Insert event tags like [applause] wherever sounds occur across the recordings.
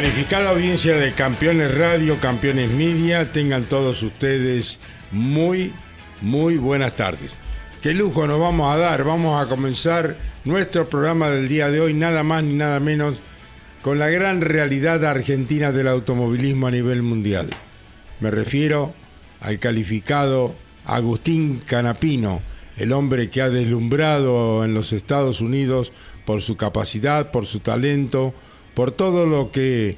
Calificada audiencia de Campeones Radio, Campeones Media, tengan todos ustedes muy, muy buenas tardes. Qué lujo nos vamos a dar, vamos a comenzar nuestro programa del día de hoy, nada más ni nada menos, con la gran realidad argentina del automovilismo a nivel mundial. Me refiero al calificado Agustín Canapino, el hombre que ha deslumbrado en los Estados Unidos por su capacidad, por su talento, por todo lo que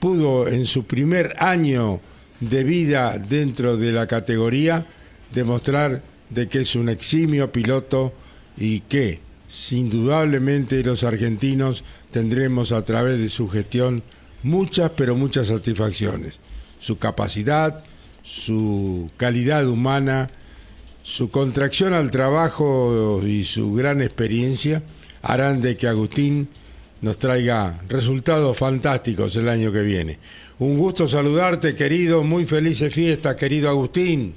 pudo en su primer año de vida dentro de la categoría demostrar de que es un eximio piloto y que indudablemente los argentinos tendremos a través de su gestión muchas pero muchas satisfacciones. Su capacidad, su calidad humana, su contracción al trabajo y su gran experiencia harán de que Agustín nos traiga resultados fantásticos el año que viene. Un gusto saludarte, querido, muy felices fiestas, querido Agustín.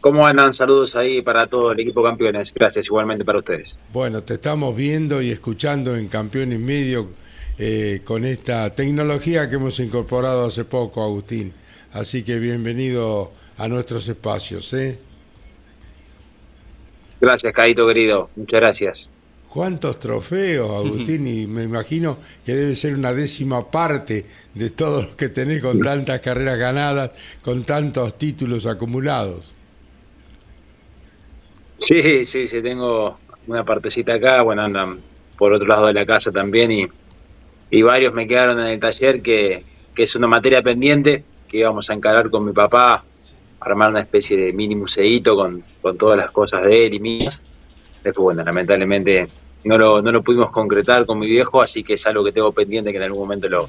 ¿Cómo andan? Saludos ahí para todo el equipo campeones. Gracias igualmente para ustedes. Bueno, te estamos viendo y escuchando en Campeones Medio eh, con esta tecnología que hemos incorporado hace poco, Agustín. Así que bienvenido a nuestros espacios. ¿eh? Gracias, Caito querido. Muchas gracias. ¿Cuántos trofeos, Agustín? Y me imagino que debe ser una décima parte de todos los que tenés con tantas carreras ganadas, con tantos títulos acumulados. Sí, sí, sí, tengo una partecita acá, bueno, andan por otro lado de la casa también y, y varios me quedaron en el taller que, que es una materia pendiente que íbamos a encarar con mi papá, armar una especie de mini museíto con, con todas las cosas de él y mías. Después, bueno, lamentablemente no lo, no lo pudimos concretar con mi viejo, así que es algo que tengo pendiente que en algún momento lo,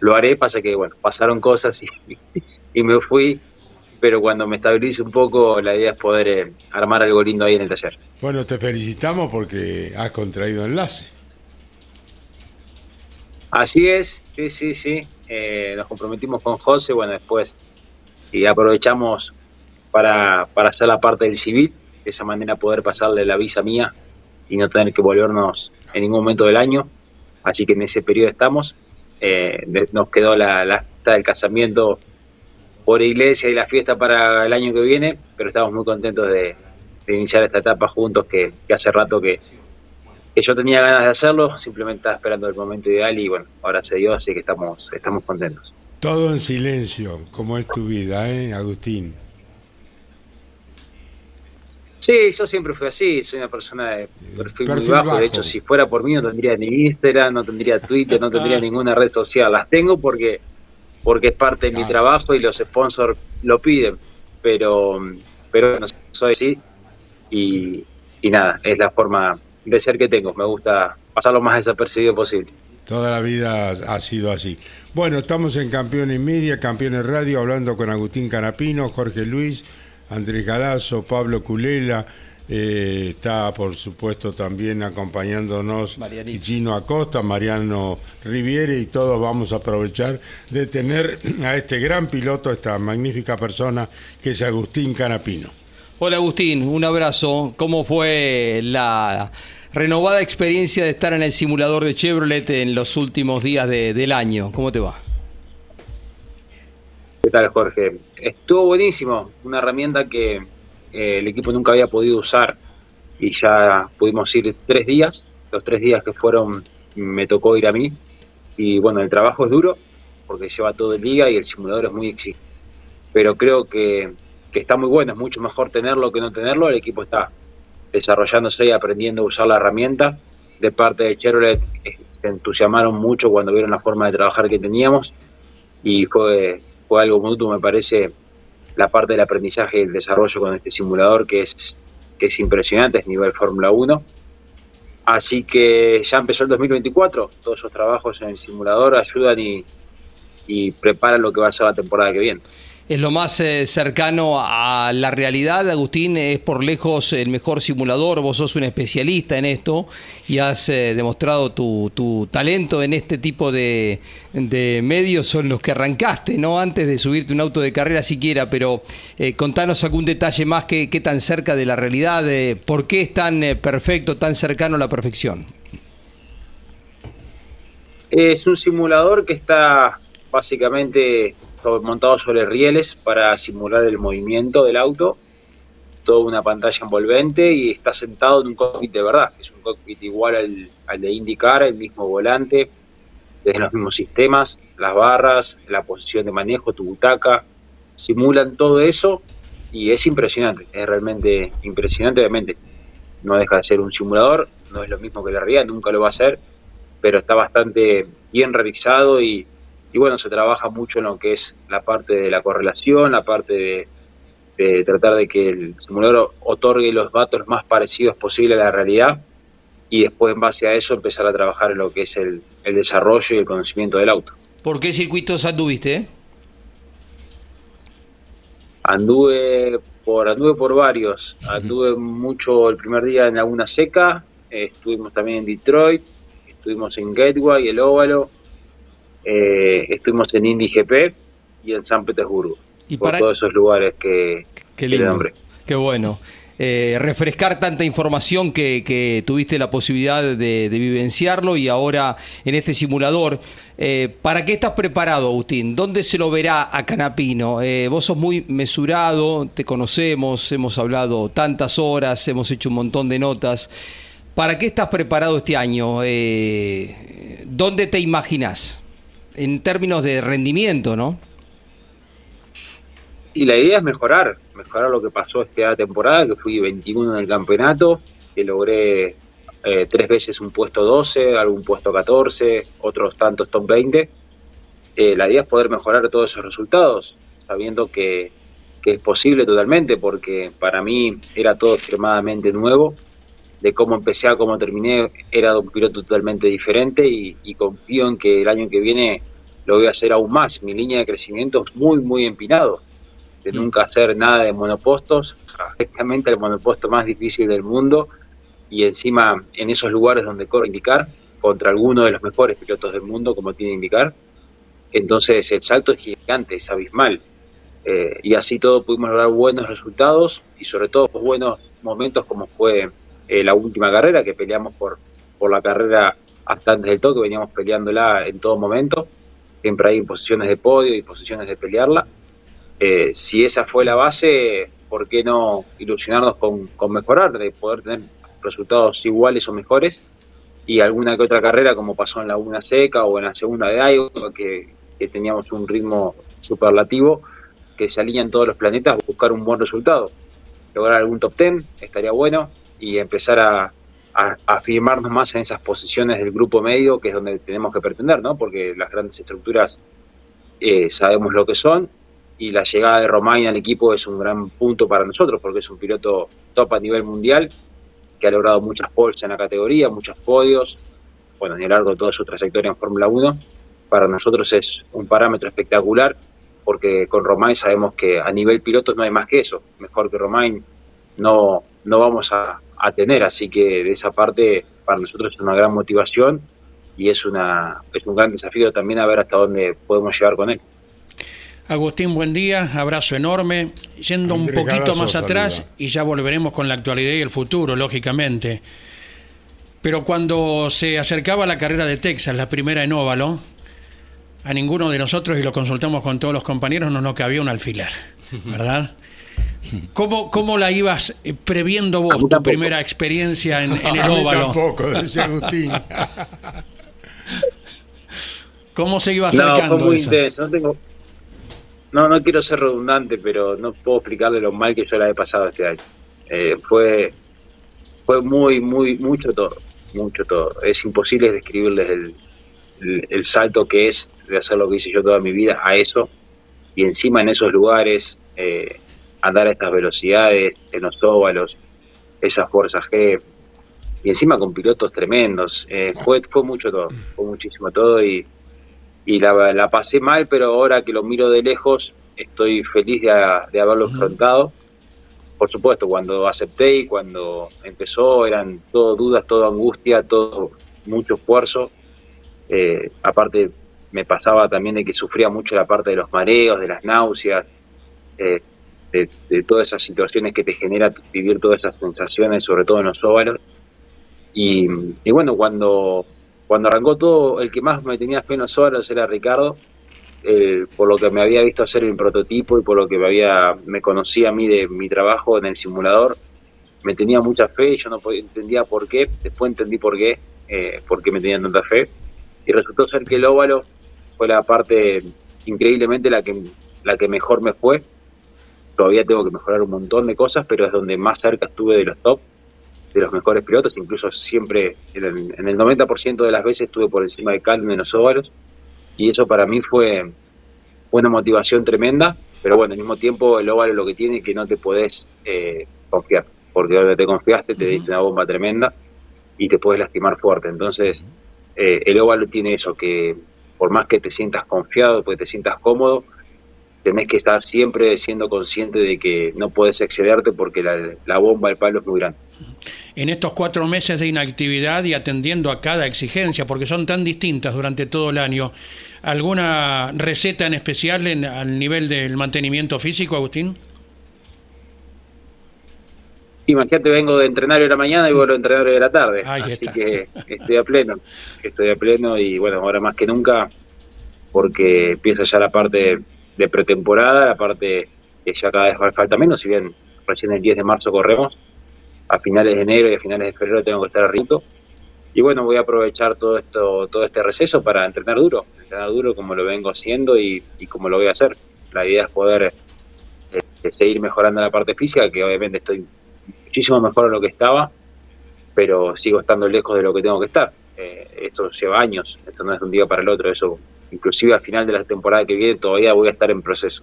lo haré. Pasa que, bueno, pasaron cosas y, [laughs] y me fui, pero cuando me estabilice un poco, la idea es poder eh, armar algo lindo ahí en el taller. Bueno, te felicitamos porque has contraído enlace. Así es, sí, sí, sí. Eh, nos comprometimos con José, bueno, después y aprovechamos para, para hacer la parte del civil, de esa manera poder pasarle la visa mía y no tener que volvernos en ningún momento del año. Así que en ese periodo estamos. Eh, nos quedó la, la del casamiento por iglesia y la fiesta para el año que viene, pero estamos muy contentos de, iniciar esta etapa juntos que, hace rato que, que yo tenía ganas de hacerlo, simplemente estaba esperando el momento ideal y bueno, ahora se dio, así que estamos, estamos contentos. Todo en silencio, como es tu vida, ¿eh, Agustín? Sí, yo siempre fui así, soy una persona de perfil, muy bajo. bajo. De hecho, si fuera por mí no tendría ni Instagram, no tendría Twitter, no tendría [laughs] ninguna red social. Las tengo porque porque es parte de mi trabajo y los sponsors lo piden. Pero pero bueno, soy así y, y nada, es la forma de ser que tengo. Me gusta pasar lo más desapercibido posible. Toda la vida ha sido así. Bueno, estamos en Campeones Media, Campeones Radio, hablando con Agustín Canapino, Jorge Luis, Andrés Galazo, Pablo Culela. eh, está, por supuesto, también acompañándonos Marianito. Gino Acosta, Mariano Riviere, y todos vamos a aprovechar de tener [clears throat] a este gran piloto, esta magnífica persona que es Agustín Canapino. Hola Agustín, un abrazo. ¿Cómo fue la renovada experiencia de estar en el simulador de Chevrolet en los últimos días de- del año? ¿Cómo te va? ¿Qué tal, Jorge? Estuvo buenísimo, una herramienta que eh, el equipo nunca había podido usar y ya pudimos ir tres días, los tres días que fueron me tocó ir a mí. Y bueno, el trabajo es duro porque lleva todo el día y el simulador es muy exigente, pero creo que, que está muy bueno, es mucho mejor tenerlo que no tenerlo, el equipo está desarrollándose y aprendiendo a usar la herramienta, de parte de Chevrolet eh, se entusiasmaron mucho cuando vieron la forma de trabajar que teníamos. Y fue, fue algo mutuo, me parece, la parte del aprendizaje y el desarrollo con este simulador que es, que es impresionante, es nivel Fórmula 1. Así que ya empezó el 2024, todos esos trabajos en el simulador ayudan y, y preparan lo que va a ser la temporada que viene es lo más eh, cercano a la realidad. Agustín es por lejos el mejor simulador, vos sos un especialista en esto y has eh, demostrado tu, talento en este tipo de, medios, son los que arrancaste, ¿no? Antes de subirte un auto de carrera siquiera, pero eh, contanos algún detalle más que, tan cerca de la realidad, por qué es tan perfecto, tan cercano a la perfección. Es un simulador que está básicamente montado sobre rieles para simular el movimiento del auto, toda una pantalla envolvente y está sentado en un cockpit de verdad, que es un cockpit igual al, de IndyCar, el mismo volante, desde los mismos sistemas, las barras, la posición de manejo, tu butaca, simulan todo eso y es impresionante, es realmente impresionante, obviamente. No deja de ser un simulador, no es lo mismo que la realidad, nunca lo va a ser, pero está bastante bien realizado y y bueno, se trabaja mucho en lo que es la parte de la correlación, la parte de, tratar de que el simulador otorgue los datos más parecidos posible a la realidad y después en base a eso empezar a trabajar en lo que es el, desarrollo y el conocimiento del auto. ¿Por qué circuitos anduviste? Anduve por anduve por varios, anduve mucho el primer día en Laguna Seca, estuvimos también en Detroit, estuvimos en Gateway, el Óvalo, eh, estuvimos en Indy GP y en San Petersburgo. Y por todos esos lugares que, Qué lindo. Qué bueno. Eh, refrescar tanta información que, tuviste la posibilidad de, vivenciarlo y ahora en este simulador. Eh, ¿Para qué estás preparado, Agustín? ¿Dónde se lo verá a Canapino? Eh, vos sos muy mesurado, te conocemos, hemos hablado tantas horas, hemos hecho un montón de notas. ¿Para qué estás preparado este año? ¿Dónde te imaginas? En términos de rendimiento, ¿no? Y la idea es mejorar, mejorar lo que pasó esta temporada, que fui 21 en el campeonato, que logré eh, tres veces un puesto 12, algún puesto 14, otros tantos top 20. Eh, la idea es poder mejorar todos esos resultados, sabiendo que, que es posible totalmente, porque para mí era todo extremadamente nuevo de cómo empecé a cómo terminé, era un piloto totalmente diferente y, confío en que el año que viene lo voy a hacer aún más. Mi línea de crecimiento es muy, muy empinado, de mm. nunca hacer nada de monopostos, exactamente el monoposto más difícil del mundo y encima en esos lugares donde corre indicar contra alguno de los mejores pilotos del mundo, como tiene indicar. Entonces el salto es gigante, es abismal. Eh, y así todo pudimos lograr buenos resultados y sobre todo buenos momentos como fue eh, la última carrera, que peleamos por, por la carrera hasta antes del toque, veníamos peleándola en todo momento, siempre hay posiciones de podio y posiciones de pelearla. Eh, si esa fue la base, ¿por qué no ilusionarnos con, con mejorar, de poder tener resultados iguales o mejores? Y alguna que otra carrera, como pasó en la una seca o en la segunda de Iowa, que, que teníamos un ritmo superlativo, que se alinean todos los planetas, buscar un buen resultado. Lograr algún top ten estaría bueno, y empezar a, afirmarnos más en esas posiciones del grupo medio, que es donde tenemos que pretender, ¿no? Porque las grandes estructuras eh, sabemos lo que son y la llegada de Romain al equipo es un gran punto para nosotros, porque es un piloto top a nivel mundial, que ha logrado muchas poles en la categoría, muchos podios, bueno, a lo largo de toda su trayectoria en Fórmula 1. Para nosotros es un parámetro espectacular, porque con Romain sabemos que a nivel piloto no hay más que eso. Mejor que Romain no, no vamos a, a tener. Así que de esa parte para nosotros es una gran motivación y es, una, es un gran desafío también a ver hasta dónde podemos llegar con él. Agustín, buen día, abrazo enorme. Yendo un poquito más atrás y ya volveremos con la actualidad y el futuro, lógicamente. Pero cuando se acercaba la carrera de Texas, la primera en óvalo, a ninguno de nosotros, y lo consultamos con todos los compañeros, no nos cabía un alfiler, [laughs] ¿verdad? ¿Cómo, ¿Cómo la ibas eh, previendo vos, tu primera experiencia en, el óvalo? tampoco, decía Agustín. [laughs] ¿Cómo se iba acercando? No, fue muy intenso. No, tengo... no, no quiero ser redundante, pero no puedo explicarle lo mal que yo la he pasado este año. Eh, fue, fue muy, muy, mucho todo, mucho todo. Es imposible describirles el, el, salto que es de hacer lo que hice yo toda mi vida a eso y encima en esos lugares eh, andar a estas velocidades, en los óvalos, esas fuerzas G y encima con pilotos tremendos. Eh, fue, fue mucho todo, fue muchísimo todo y, y la, la, pasé mal, pero ahora que lo miro de lejos estoy feliz de, de haberlo enfrentado. Por supuesto, cuando acepté y cuando empezó eran todo dudas, todo angustia, todo mucho esfuerzo eh, aparte, me pasaba también de que sufría mucho la parte de los mareos, de las náuseas, eh, de, todas esas situaciones que te genera vivir todas esas sensaciones, sobre todo en los óvalos. Y, bueno, cuando, cuando arrancó todo, el que más me tenía fe en los óvalos era Ricardo, eh, por lo que me había visto hacer el prototipo y por lo que me, había, me conocía a mí de mi trabajo en el simulador. Me tenía mucha fe, y yo no entendía por qué, después entendí por qué, eh, por qué me tenían tanta fe y resultó ser que el óvalo fue la parte increíblemente la que, la que mejor me fue. Todavía tengo que mejorar un montón de cosas, pero es donde más cerca estuve de los top, de los mejores pilotos, incluso siempre en el, 90% de las veces estuve por encima de Calvin en los óvalos, y eso para mí fue una motivación tremenda, pero bueno, al mismo tiempo el óvalo lo que tiene es que no te podés eh, confiar, porque donde te confiaste te diste una bomba tremenda y te puedes lastimar fuerte, entonces eh, el óvalo tiene eso, que por más que te sientas confiado, pues te sientas cómodo, tenés que estar siempre siendo consciente de que no puedes excederte porque la, bomba, el palo es muy grande. En estos cuatro meses de inactividad y atendiendo a cada exigencia, porque son tan distintas durante todo el año, ¿alguna receta en especial en, al nivel del mantenimiento físico, Agustín? Imagínate, vengo de entrenar hoy la mañana y vuelvo a entrenar de la tarde. así que estoy a pleno, estoy a pleno y bueno, ahora más que nunca, porque empieza ya la parte de pretemporada, la parte que ya cada vez falta menos, si bien recién el 10 de marzo corremos, a finales de enero y a finales de febrero tengo que estar arriba. Y bueno, voy a aprovechar todo esto, todo este receso para entrenar duro, entrenar duro como lo vengo haciendo y, como lo voy a hacer. La idea es poder eh, seguir mejorando la parte física, que obviamente estoy muchísimo mejor de lo que estaba, pero sigo estando lejos de lo que tengo que estar. Eh, esto lleva años, esto no es de un día para el otro, eso inclusive al final de la temporada que viene todavía voy a estar en proceso.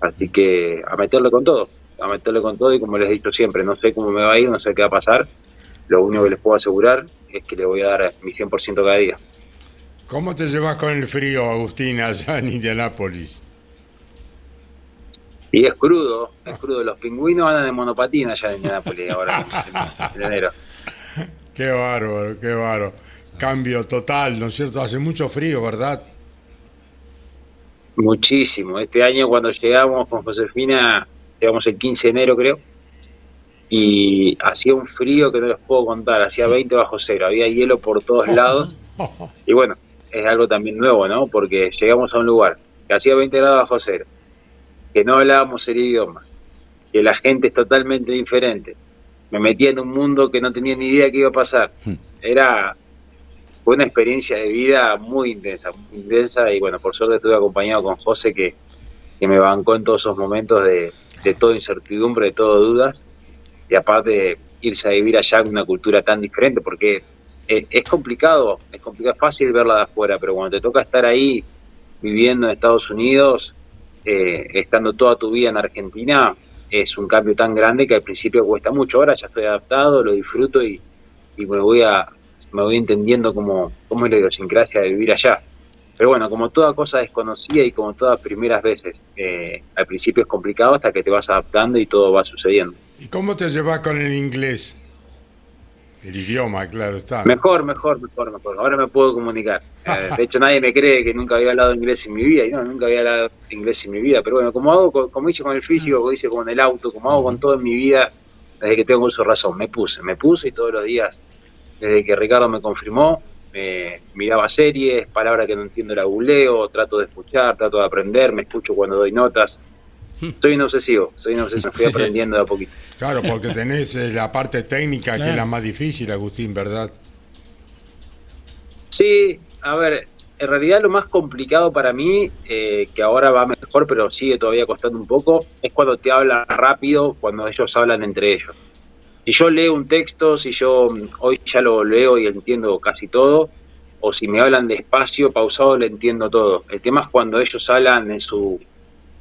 Así que a meterle con todo, a meterle con todo y como les he dicho siempre, no sé cómo me va a ir, no sé qué va a pasar, lo único que les puedo asegurar es que le voy a dar mi 100% cada día. ¿Cómo te llevas con el frío, Agustín, allá en Indianápolis? Y es crudo, es crudo. Los pingüinos andan en monopatina allá en Nápoles ahora, en, enero. Qué bárbaro, qué bárbaro. Cambio total, ¿no es cierto? Hace mucho frío, ¿verdad? Muchísimo. Este año cuando llegamos con Josefina, llegamos el 15 de enero creo, y hacía un frío que no les puedo contar, hacía 20 bajo cero, había hielo por todos [laughs] lados. Y bueno, es algo también nuevo, ¿no? Porque llegamos a un lugar que hacía 20 grados bajo cero, que no hablábamos el idioma, que la gente es totalmente diferente. Me metía en un mundo que no tenía ni idea qué iba a pasar. Hmm. Era fue una experiencia de vida muy intensa, muy intensa y bueno, por suerte estuve acompañado con José que, que me bancó en todos esos momentos de, de toda incertidumbre, de todo dudas y aparte irse a vivir allá en una cultura tan diferente porque es, complicado, es complicado, es fácil verla de afuera, pero cuando te toca estar ahí viviendo en Estados Unidos, eh, estando toda tu vida en Argentina, es un cambio tan grande que al principio cuesta mucho. Ahora ya estoy adaptado, lo disfruto y, me voy a me voy entendiendo cómo, cómo es la idiosincrasia de vivir allá. Pero bueno, como toda cosa desconocida y como todas primeras veces, eh, al principio es complicado hasta que te vas adaptando y todo va sucediendo. ¿Y cómo te llevas con el inglés? El idioma, claro está. Mejor, mejor, mejor, mejor. Ahora me puedo comunicar. [laughs] Eh, de hecho, nadie me cree que nunca había hablado inglés en mi vida. Y no, nunca había hablado inglés en mi vida. Pero bueno, como hago, como hice con el físico, como hice con el auto, como hago con todo en mi vida, desde que tengo uso razón, me puse, me puse y todos los días, desde que Ricardo me confirmó, me miraba series, palabras que no entiendo la googleo, trato de escuchar, trato de aprender, me escucho cuando doy notas. Soy un obsesivo, soy un obsesivo, fui [laughs] aprendiendo de a poquito. Claro, porque tenés eh, la parte técnica que es la más difícil, Agustín, ¿verdad? Sí, a ver, en realidad lo más complicado para mí, eh, que ahora va mejor, pero sigue todavía costando un poco, es cuando te hablan rápido, cuando ellos hablan entre ellos. Si yo leo un texto, si yo mm, hoy ya lo leo y entiendo casi todo, o si me hablan despacio, pausado, le entiendo todo. El tema es cuando ellos hablan en su,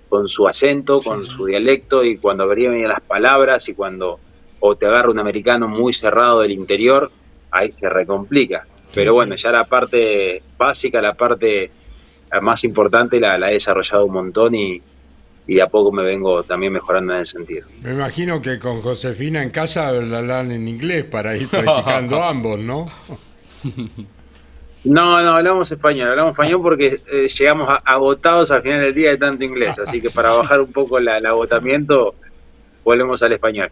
con su acento, con su dialecto, y cuando abrían las palabras, y cuando o te agarra un americano muy cerrado del interior, ahí se recomplica. Pero bueno, ya la parte básica, la parte más importante la, la he desarrollado un montón y, y a poco me vengo también mejorando en ese sentido. Me imagino que con Josefina en casa la hablan en inglés para ir practicando [laughs] ambos, ¿no? No, no, hablamos español, hablamos español porque eh, llegamos agotados al final del día de tanto inglés, así que para bajar un poco el agotamiento volvemos al español.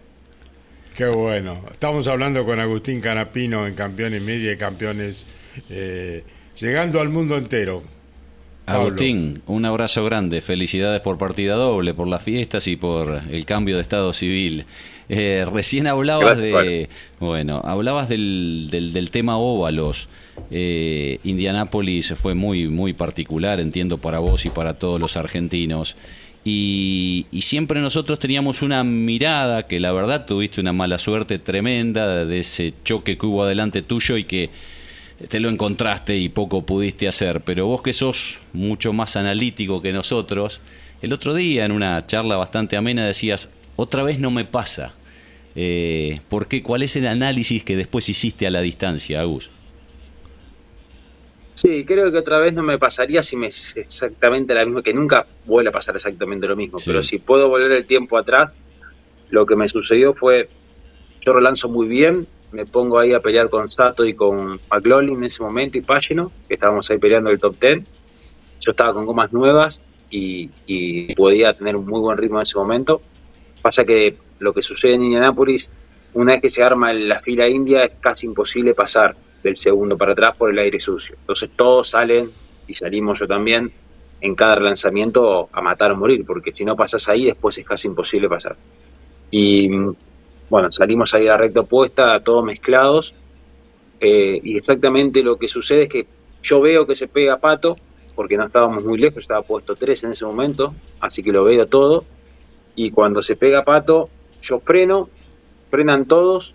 Qué bueno. Estamos hablando con Agustín Canapino en Campeones Media y Campeones, eh, llegando al mundo entero. Agustín, un abrazo grande, felicidades por partida doble, por las fiestas y por el cambio de estado civil. Eh, recién hablabas de, bueno, hablabas del, del, tema óvalos. Eh, Indianápolis fue muy, muy particular, entiendo, para vos y para todos los argentinos. Y, siempre nosotros teníamos una mirada que la verdad tuviste una mala suerte tremenda de ese choque que hubo adelante tuyo y que te lo encontraste y poco pudiste hacer, pero vos que sos mucho más analítico que nosotros, el otro día en una charla bastante amena decías, otra vez no me pasa. Eh, ¿Por qué? ¿Cuál es el análisis que después hiciste a la distancia, Agus? Sí, creo que otra vez no me pasaría si me es exactamente la misma, que nunca vuelve a pasar exactamente lo mismo, pero si puedo volver el tiempo atrás, lo que me sucedió fue, yo relanzo muy bien, me pongo ahí a pelear con Sato y con McLaughlin en ese momento y Pagino, que estábamos ahí peleando el top 10, yo estaba con gomas nuevas y, y podía tener un muy buen ritmo en ese momento, pasa que lo que sucede en Indianapolis, una vez que se arma la fila india es casi imposible pasar, del segundo para atrás por el aire sucio. Entonces todos salen, y salimos yo también, en cada relanzamiento a matar o morir, porque si no pasas ahí después es casi imposible pasar. Y bueno, salimos ahí a recta opuesta, todos mezclados, eh, y exactamente lo que sucede es que yo veo que se pega Pato, porque no estábamos muy lejos, estaba puesto 3 en ese momento, así que lo veo todo, y cuando se pega Pato, yo freno, frenan todos,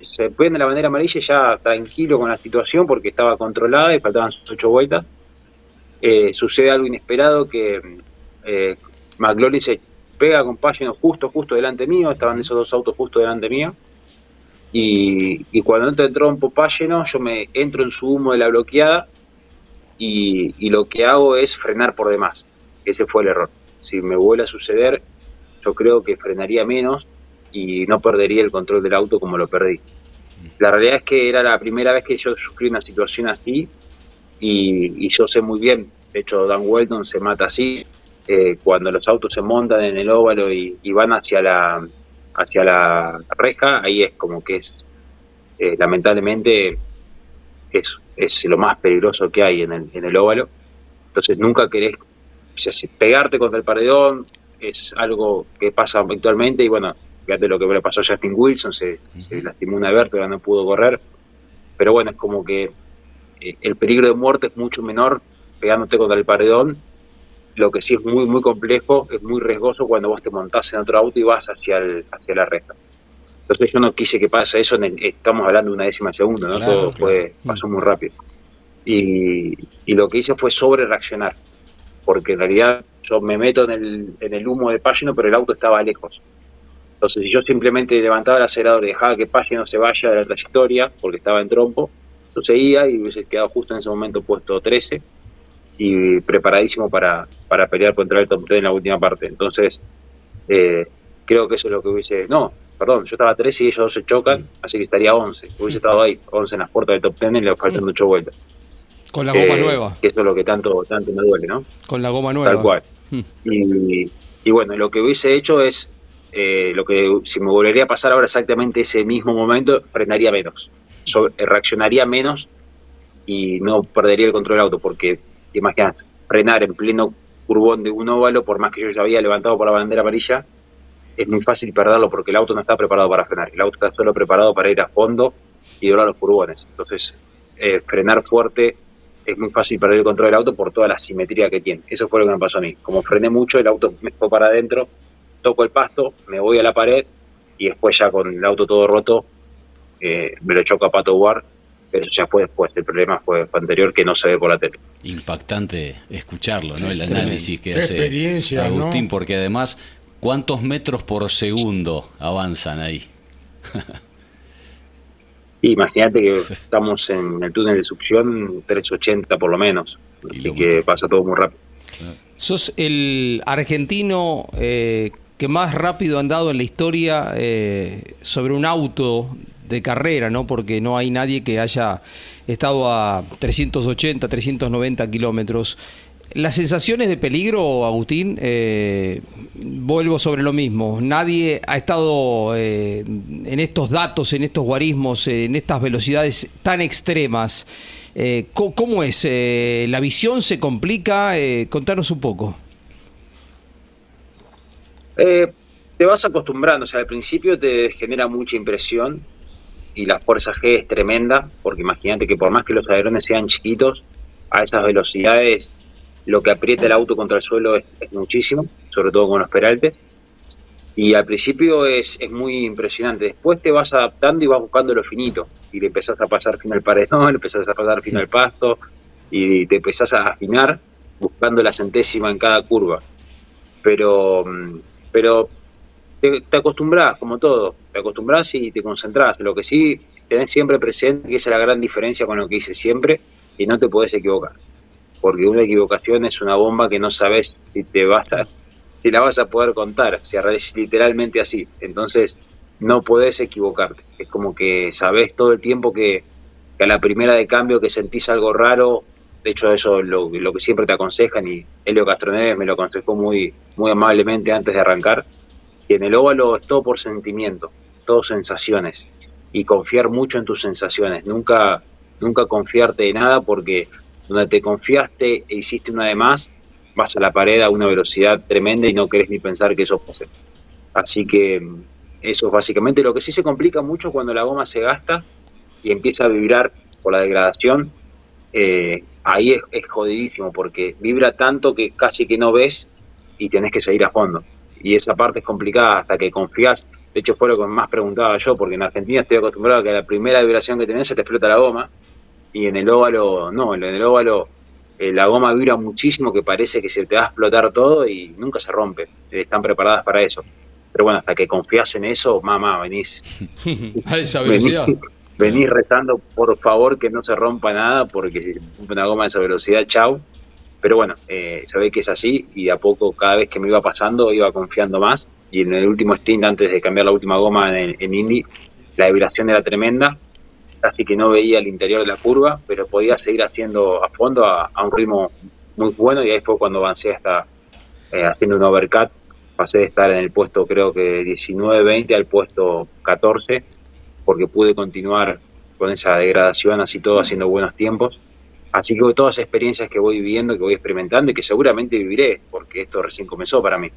se prende la bandera amarilla ya tranquilo con la situación porque estaba controlada y faltaban sus ocho vueltas. Eh, sucede algo inesperado que eh, McLaurin se pega con Pagino justo, justo delante mío, estaban esos dos autos justo delante mío. Y, cuando entra el trompo Pagino, yo me entro en su humo de la bloqueada y, lo que hago es frenar por demás. Ese fue el error. Si me vuelve a suceder, yo creo que frenaría menos y no perdería el control del auto como lo perdí. La realidad es que era la primera vez que yo sufrí una situación así y, yo sé muy bien, de hecho Dan Weldon se mata así, eh, cuando los autos se montan en el óvalo y, van hacia la, hacia la reja, ahí es como que es, eh, lamentablemente, es, es lo más peligroso que hay en el, en el óvalo. Entonces nunca querés pegarte contra el paredón, es algo que pasa habitualmente y bueno, fíjate lo que le pasó a Justin Wilson, se, lastimó una vértebra, no pudo correr, pero bueno, es como que eh, el peligro de muerte es mucho menor pegándote contra el paredón, lo que sí es muy, muy complejo, es muy riesgoso cuando vos te montás en otro auto y vas hacia, el, hacia la recta. Entonces yo no quise que pase eso, estamos hablando de una décima segunda, ¿no? Todo fue, pasó muy rápido. Y, y, lo que hice fue sobre reaccionar, porque en realidad yo me meto en el, en el humo de página, pero el auto estaba lejos. Entonces, si yo simplemente levantaba el acelerador y dejaba que no se vaya de la trayectoria, porque estaba en trompo, yo seguía y hubiese quedado justo en ese momento puesto 13 y preparadísimo para, para pelear contra el top 10 en la última parte. Entonces, eh, creo que eso es lo que hubiese. No, perdón, yo estaba 13 y ellos dos se chocan, así que estaría 11. Hubiese estado ahí, 11 en las puertas del top 10 y le faltan 8 vueltas. Con la goma nueva. Que eso es lo que tanto, tanto me duele, ¿no? Con la goma nueva. Tal cual. Hmm. Y, y bueno, lo que hubiese hecho es eh, lo que si me volvería a pasar ahora exactamente ese mismo momento, frenaría menos, eh, reaccionaría menos y no perdería el control del auto, porque imaginas frenar en pleno curvón de un óvalo, por más que yo ya había levantado por la bandera amarilla, es muy fácil perderlo porque el auto no está preparado para frenar. El auto está solo preparado para ir a fondo y doblar los furgones. Entonces, eh, frenar fuerte es muy fácil perder el control del auto por toda la simetría que tiene. Eso fue lo que me pasó a mí. Como frené mucho, el auto me fue para adentro, toco el pasto, me voy a la pared y después ya con el auto todo roto eh, me lo choco a Pato War, pero ya fue después. El problema fue, anterior que no se ve por la tele. Impactante escucharlo, ¿no? el análisis que hace Agustín, porque además, ¿cuántos metros por segundo avanzan ahí? [laughs] Imagínate que estamos en el túnel de succión 380 por lo menos, y que pasa todo muy rápido. Sos el argentino eh, que más rápido ha andado en la historia eh, sobre un auto de carrera, ¿no? Porque no hay nadie que haya estado a 380, 390 kilómetros. Las sensaciones de peligro, Agustín, eh, vuelvo sobre lo mismo. Nadie ha estado eh, en estos datos, en estos guarismos, en estas velocidades tan extremas. Eh, ¿Cómo es? ¿La visión se complica? contanos un poco. te vas acostumbrando, o sea, al principio te genera mucha impresión y la fuerza G es tremenda, porque imagínate que por más que los aerones sean chiquitos, a esas velocidades lo que aprieta el auto contra el suelo es, muchísimo, sobre todo con los peraltes. Y al principio es, es, muy impresionante. Después te vas adaptando y vas buscando lo finito. Y le empezás a pasar fino al paredón, [laughs] le empezás a pasar fino al pasto, y te empezás a afinar buscando la centésima en cada curva. Pero, mm, pero te, te acostumbras, como todo, te acostumbras y te concentras. Lo que sí tenés siempre presente, que esa es la gran diferencia con lo que hice siempre, y no te puedes equivocar porque una equivocación es una bomba que no sabes si te vas a, si la vas a poder contar, o sea, es literalmente así. Entonces, no puedes equivocarte. Es como que sabes todo el tiempo que, a la primera de cambio que sentís algo raro, de hecho eso es lo, que siempre te aconsejan y Helio Castroneves me lo aconsejó muy, muy amablemente antes de arrancar, que en el óvalo es todo por sentimiento, todo sensaciones y confiar mucho en tus sensaciones, nunca, nunca confiarte de nada porque donde te confiaste e hiciste una de más, vas a la pared a una velocidad tremenda y no querés ni pensar que eso pase. Así que mm, eso es básicamente lo que sí se complica mucho cuando la goma se gasta y empieza a vibrar por la degradación. Eh, ahí es, es, jodidísimo porque vibra tanto que casi que no ves y tenés que seguir a fondo. Y esa parte es complicada hasta que confías. De hecho, fue lo que más preguntaba yo, porque en Argentina estoy acostumbrado a que la primera vibración que tenés se te explota la goma y en el óvalo, no, en el óvalo eh, la goma vibra muchísimo que parece que se te va a explotar todo y nunca se rompe. Eh, están preparadas para eso. Pero bueno, hasta que confías en eso, mamá, venís. [laughs] a esa velocidad. Venís, rezando, por favor, que no se rompa nada, porque si una goma de esa velocidad, chau. Pero bueno, eh, que es así y a poco, cada vez que me iba pasando, iba confiando más. Y en el último stint, antes de cambiar la última goma en, en Indy, la vibración era tremenda casi que no veía el interior de la curva, pero podía seguir haciendo a fondo a, un ritmo muy bueno y ahí fue cuando avancé hasta eh, haciendo un overcut, pasé de estar en el puesto creo que 19-20 al puesto 14, porque pude continuar con esa degradación, así todo haciendo buenos tiempos. Así que todas las experiencias que voy viviendo, que voy experimentando y que seguramente viviré, porque esto recién comenzó para mí,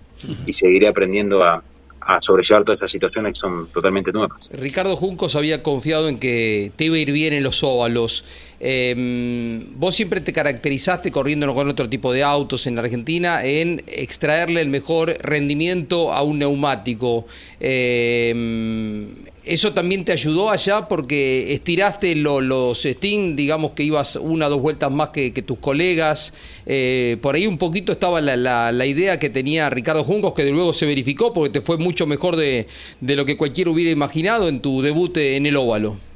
y seguiré aprendiendo a, a sobrellevar todas estas situaciones que son totalmente nuevas. Ricardo Juncos había confiado en que te iba a ir bien en los óvalos. Em, vos siempre te caracterizaste corriendo con otro tipo de autos en Argentina en extraerle el mejor rendimiento a un neumático. Em, ¿Eso también te ayudó allá porque estiraste los Sting, digamos que ibas una o dos vueltas más que, tus colegas? Eh, por ahí un poquito estaba la, idea que tenía Ricardo Juncos, que de luego se verificó porque te fue mucho mejor de, de lo que cualquiera hubiera imaginado en tu debut en el óvalo.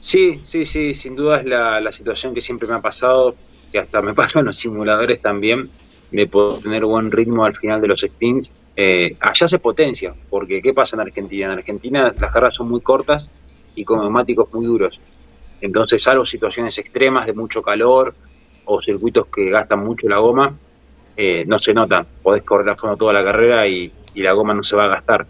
Sí, sí, sí, sin duda es la, situación que siempre me ha pasado, que hasta me [laughs] pasa en los simuladores también, de poder tener buen ritmo al final de los spins. Eh, allá se potencia, porque ¿qué pasa en Argentina? En Argentina las cargas son muy cortas y con neumáticos muy duros. Entonces, salvo situaciones extremas de mucho calor o circuitos que gastan mucho la goma, eh, no se nota. Podés correr a fondo toda la carrera y, y la goma no se va a gastar.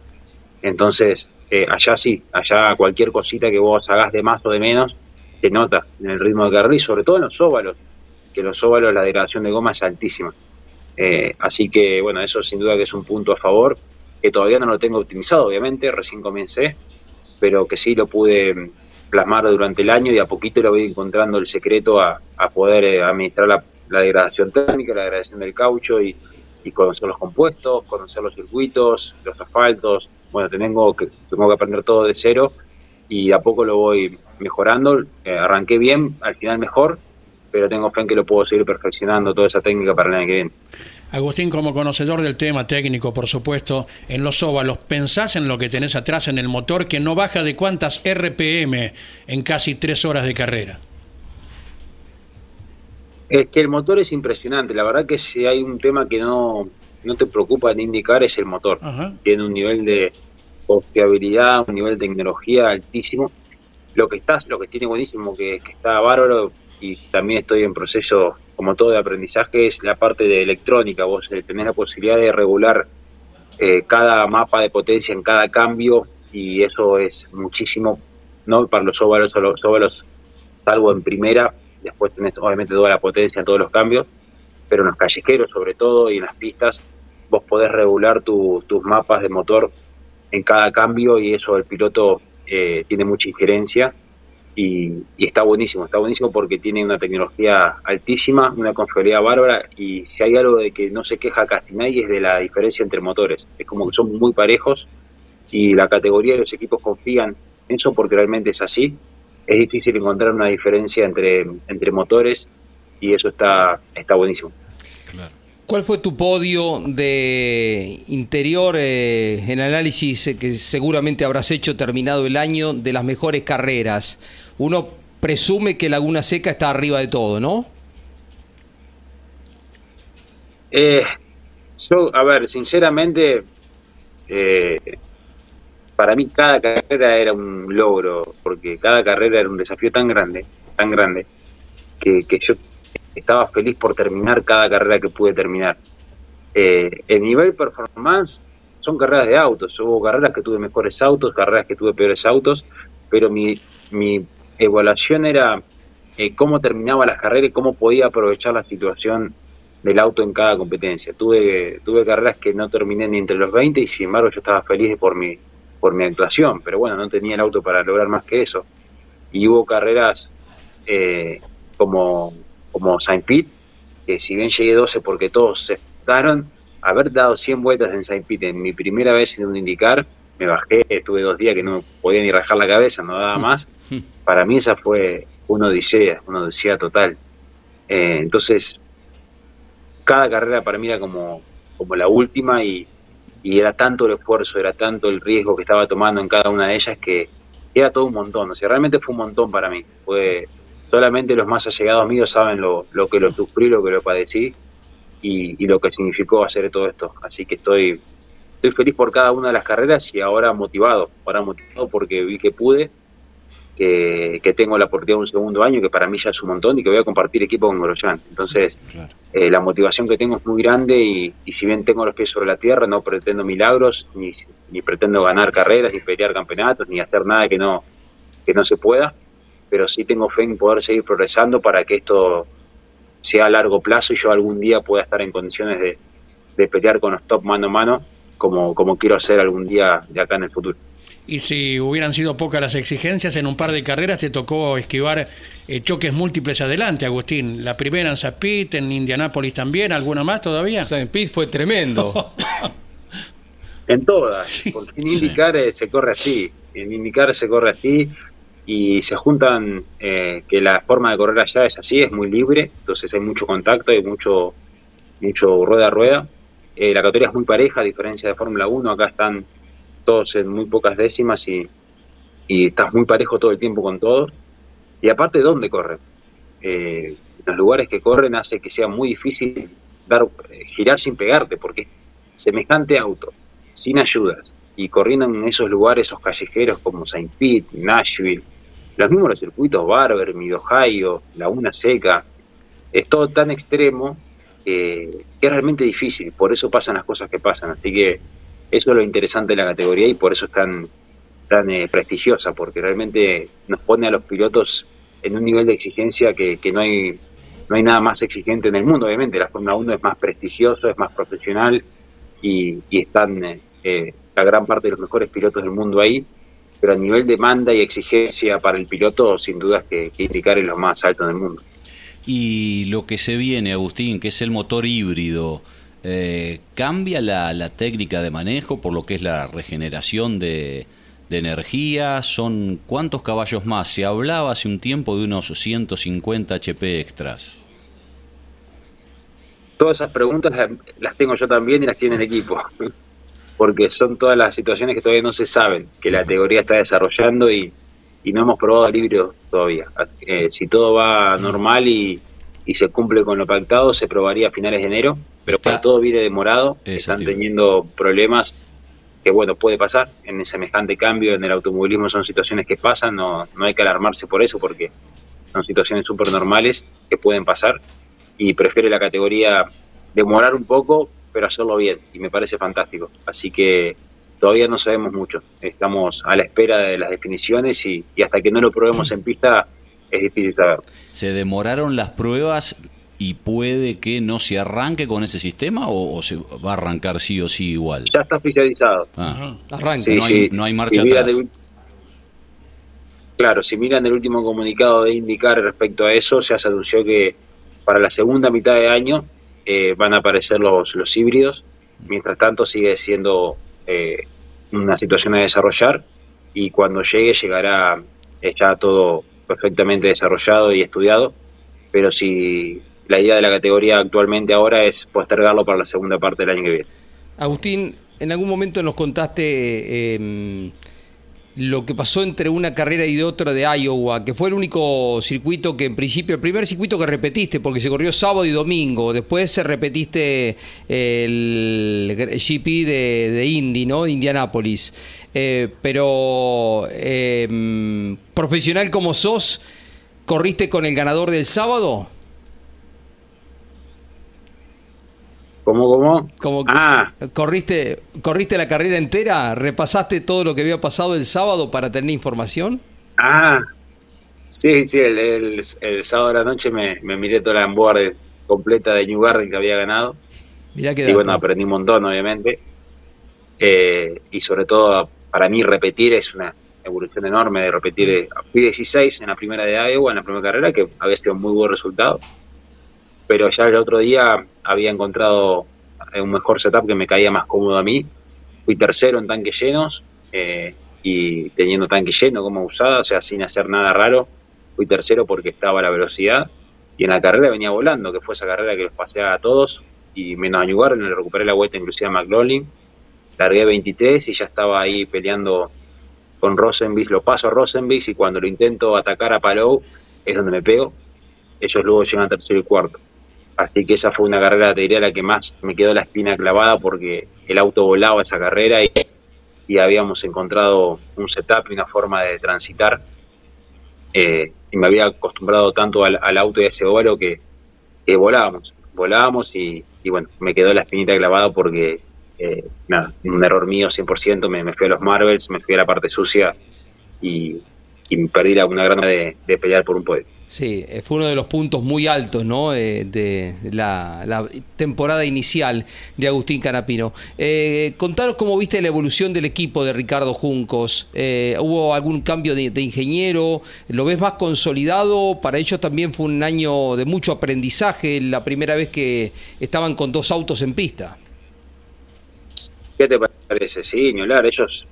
Entonces, eh, allá sí, allá cualquier cosita que vos hagas de más o de menos, te nota en el ritmo de carrera y sobre todo en los óvalos. que los óvalos la degradación de goma es altísima. Eh, así que, bueno, eso sin duda que es un punto a favor, que todavía no lo tengo optimizado, obviamente, recién comencé, pero que sí lo pude plasmar durante el año y a poquito lo voy encontrando el secreto a, poder eh, administrar la, degradación técnica, la degradación del caucho y, conocer los compuestos, conocer los circuitos, los asfaltos. Bueno, tengo que, tengo que aprender todo de cero y a poco lo voy mejorando. Eh, arranqué bien, al final mejor, pero tengo fe en que lo puedo seguir perfeccionando toda esa técnica para el año que viene. Agustín, como conocedor del tema técnico, por supuesto, en los óvalos, ¿pensás en lo que tenés atrás en el motor que no baja de cuántas RPM en casi tres horas de carrera? Es que el motor es impresionante. La verdad que si hay un tema que no, no te preocupa de indicar es el motor. Tiene un nivel de confiabilidad, un nivel de tecnología altísimo. Lo que está, lo que tiene buenísimo, que, que está bárbaro, y también estoy en proceso, como todo de aprendizaje, es la parte de electrónica. Vos eh, tenés la posibilidad de regular eh, cada mapa de potencia en cada cambio y eso es muchísimo, no para los óvalos, los óvalos salvo en primera, después tenés obviamente toda la potencia en todos los cambios, pero en los callejeros sobre todo y en las pistas vos podés regular tus mapas de motor en cada cambio y eso el piloto eh, tiene mucha injerencia y, está buenísimo, está buenísimo porque tiene una tecnología altísima, una confiabilidad bárbara y si hay algo de que no se queja casi nadie es de la diferencia entre motores, es como que son muy parejos y la categoría de los equipos confían en eso porque realmente es así, es difícil encontrar una diferencia entre, entre motores y eso está, está buenísimo. ¿Cuál fue tu podio de interior eh, en análisis que seguramente habrás hecho terminado el año de las mejores carreras? Uno presume que Laguna Seca está arriba de todo, ¿no? Eh, yo, a ver, sinceramente, eh, para mí cada carrera era un logro, porque cada carrera era un desafío tan grande, tan grande, que, yo estaba feliz por terminar cada carrera que pude terminar. Eh, el nivel performance son carreras de autos. Hubo carreras que tuve mejores autos, carreras que tuve peores autos, pero mi, mi evaluación era eh, cómo terminaba las carreras y cómo podía aprovechar la situación del auto en cada competencia. Tuve, tuve carreras que no terminé ni entre los 20 y sin embargo yo estaba feliz por mi, por mi actuación, pero bueno, no tenía el auto para lograr más que eso. Y hubo carreras eh, como como Saint Pete, que si bien llegué 12 porque todos se daron, haber dado 100 vueltas en Saint Pete en mi primera vez sin un indicar, me bajé, estuve dos días que no podía ni rajar la cabeza, no daba [laughs] más. Para mí esa fue una odisea, una odisea total. Eh, entonces, cada carrera para mí era como, como la última y, y era tanto el esfuerzo, era tanto el riesgo que estaba tomando en cada una de ellas que era todo un montón. O sea, realmente fue un montón para mí. Fue, solamente los más allegados míos saben lo, lo que lo sufrí, lo que lo padecí y, lo que significó hacer todo esto. Así que estoy, estoy feliz por cada una de las carreras y ahora motivado, ahora motivado porque vi que pude, que, tengo la oportunidad de un segundo año, que para mí ya es un montón y que voy a compartir equipo con Grosjean. Entonces, eh, la motivación que tengo es muy grande y, y, si bien tengo los pies sobre la tierra, no pretendo milagros, ni, ni pretendo ganar carreras, ni pelear campeonatos, ni hacer nada que no, que no se pueda pero sí tengo fe en poder seguir progresando para que esto sea a largo plazo y yo algún día pueda estar en condiciones de, pelear con los top mano a mano como, como quiero hacer algún día de acá en el futuro. Y si hubieran sido pocas las exigencias, en un par de carreras te tocó esquivar eh, choques múltiples adelante, Agustín. La primera en Zapit, en Indianápolis también, ¿alguna más todavía? Zapit fue tremendo. [laughs] en todas, porque en indicar eh, se corre así, en indicar se corre así, y se juntan eh, que la forma de correr allá es así, es muy libre, entonces hay mucho contacto, hay mucho, mucho rueda a rueda. Eh, la categoría es muy pareja, a diferencia de Fórmula 1, acá están todos en muy pocas décimas y, y estás muy parejo todo el tiempo con todos. Y aparte, ¿dónde corren? Eh, los lugares que corren hace que sea muy difícil dar girar sin pegarte, porque semejante auto, sin ayudas, y corriendo en esos lugares, esos callejeros como Saint Pete, Nashville, los mismos circuitos Barber, Mid Ohio, Laguna Seca, es todo tan extremo que es realmente difícil, por eso pasan las cosas que pasan, así que eso es lo interesante de la categoría y por eso es tan, tan eh, prestigiosa, porque realmente nos pone a los pilotos en un nivel de exigencia que, no hay no hay nada más exigente en el mundo, obviamente. La Fórmula 1 es más prestigioso, es más profesional y, están eh, la gran parte de los mejores pilotos del mundo ahí. Pero a nivel de demanda y exigencia para el piloto, sin duda que, que indicar es lo más alto del mundo. Y lo que se viene, Agustín, que es el motor híbrido, eh, ¿cambia la, la técnica de manejo por lo que es la regeneración de, de energía? ¿Son cuántos caballos más? Se hablaba hace un tiempo de unos 150 HP extras. Todas esas preguntas las tengo yo también y las tiene el equipo, [laughs] porque son todas las situaciones que todavía no se saben, que la teoría está desarrollando y, no hemos probado híbrido todavía. Eh, si todo va normal y, se cumple con lo pactado, se probaría a finales de enero, pero para todo viene demorado, están teniendo problemas que bueno, puede pasar en semejante cambio en el automovilismo, son situaciones que pasan, no, no hay que alarmarse por eso porque son situaciones súper normales que pueden pasar y prefiere la categoría demorar un poco, pero hacerlo bien y me parece fantástico. Así que todavía no sabemos mucho, estamos a la espera de las definiciones y, y hasta que no lo probemos en pista es difícil saber. Se demoraron las pruebas y puede que no se arranque con ese sistema o, se va a arrancar sí o sí igual? Ya está oficializado. Ah. Arranca, no, hay, no, hay, marcha atrás. claro, si miran el último comunicado de indicar respecto a eso, ya se anunció que para la segunda mitad de año eh, van a aparecer los, los híbridos. Mientras tanto, sigue siendo eh, una situación a desarrollar y cuando llegue, llegará ya todo perfectamente desarrollado y estudiado. Pero si la idea de la categoría actualmente ahora es postergarlo para la segunda parte del año que viene. Agustín, en algún momento nos contaste em, lo que pasó entre una carrera y otra de Iowa, que fue el único circuito que en principio, el primer circuito que repetiste, porque se corrió sábado y domingo, después se repetiste el GP de, de Indy, ¿no? De Indianápolis. Eh, pero em, profesional como sos, ¿corriste con el ganador del sábado? ¿Cómo, cómo? ah. ¿corriste, ¿Corriste la carrera entera? ¿Repasaste todo lo que había pasado el sábado para tener información? Ah, sí, sí, el, sábado de la noche me, miré toda la onboard completa de New Garden que había ganado. Mirá que y bueno, aprendí un montón, obviamente. Eh, y sobre todo, para mí, repetir es una evolución enorme de repetir. Fui 16 en la primera de Iowa, en la primera carrera, que había sido un muy buen resultado pero ya el otro día había encontrado un mejor setup que me caía más cómodo a mí. Fui tercero en tanques llenos eh, y teniendo tanque lleno como usada, o sea, sin hacer nada raro. Fui tercero porque estaba a la velocidad y en la carrera venía volando, que fue esa carrera que los pasé a todos y menos a New le recuperé la vuelta inclusive a McLaughlin. Largué 23 y ya estaba ahí peleando con Rosenbis, lo paso a Rosenbis y cuando lo intento atacar a Palou es donde me pego. Ellos luego llegan tercero y cuarto. Así que esa fue una carrera, te diría, la que más me quedó la espina clavada porque el auto volaba esa carrera y, habíamos encontrado un setup y una forma de transitar. Eh, y me había acostumbrado tanto al, auto y a ese óvalo que, volábamos, volábamos y, bueno, me quedó la espinita clavada porque, eh, nada, un error mío 100%, me, me fui a los Marvels, me fui a la parte sucia y, y perdí la, una gran de, de pelear por un poder. Sí, eh, fue uno de los puntos muy altos ¿no? Eh, de, la, temporada inicial de Agustín Canapino. Eh, contaros cómo viste la evolución del equipo de Ricardo Juncos. Eh, ¿Hubo algún cambio de, ingeniero? ¿Lo ves más consolidado? Para ellos también fue un año de mucho aprendizaje, la primera vez que estaban con dos autos en pista. ¿Qué te parece? Sí, Ñolar, ellos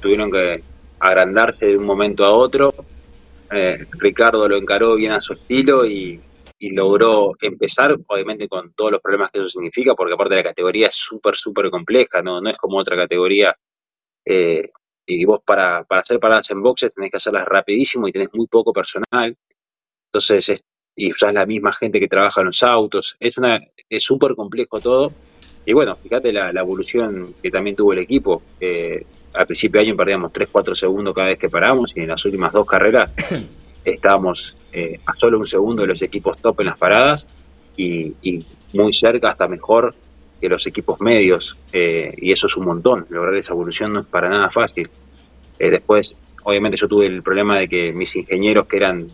tuvieron que agrandarse de un momento a otro eh, Ricardo lo encaró bien a su estilo y, logró empezar, obviamente con todos los problemas que eso significa, porque aparte la categoría es súper, súper compleja, ¿no? es como otra categoría. Eh, y vos para, para hacer paradas en boxes tenés que hacerlas rapidísimo y tenés muy poco personal. Entonces, y usás la misma gente que trabaja en los autos. Es una es súper complejo todo. Y bueno, fíjate la, evolución que también tuvo el equipo. Eh, al principio de año perdíamos 3-4 segundos cada vez que paramos y en las últimas dos carreras [coughs] estábamos eh, a solo un segundo de los equipos top en las paradas y, muy cerca, hasta mejor que los equipos medios. Eh, y eso es un montón. Lograr esa evolución no es para nada fácil. Eh, después, obviamente, yo tuve el problema de que mis ingenieros, que eran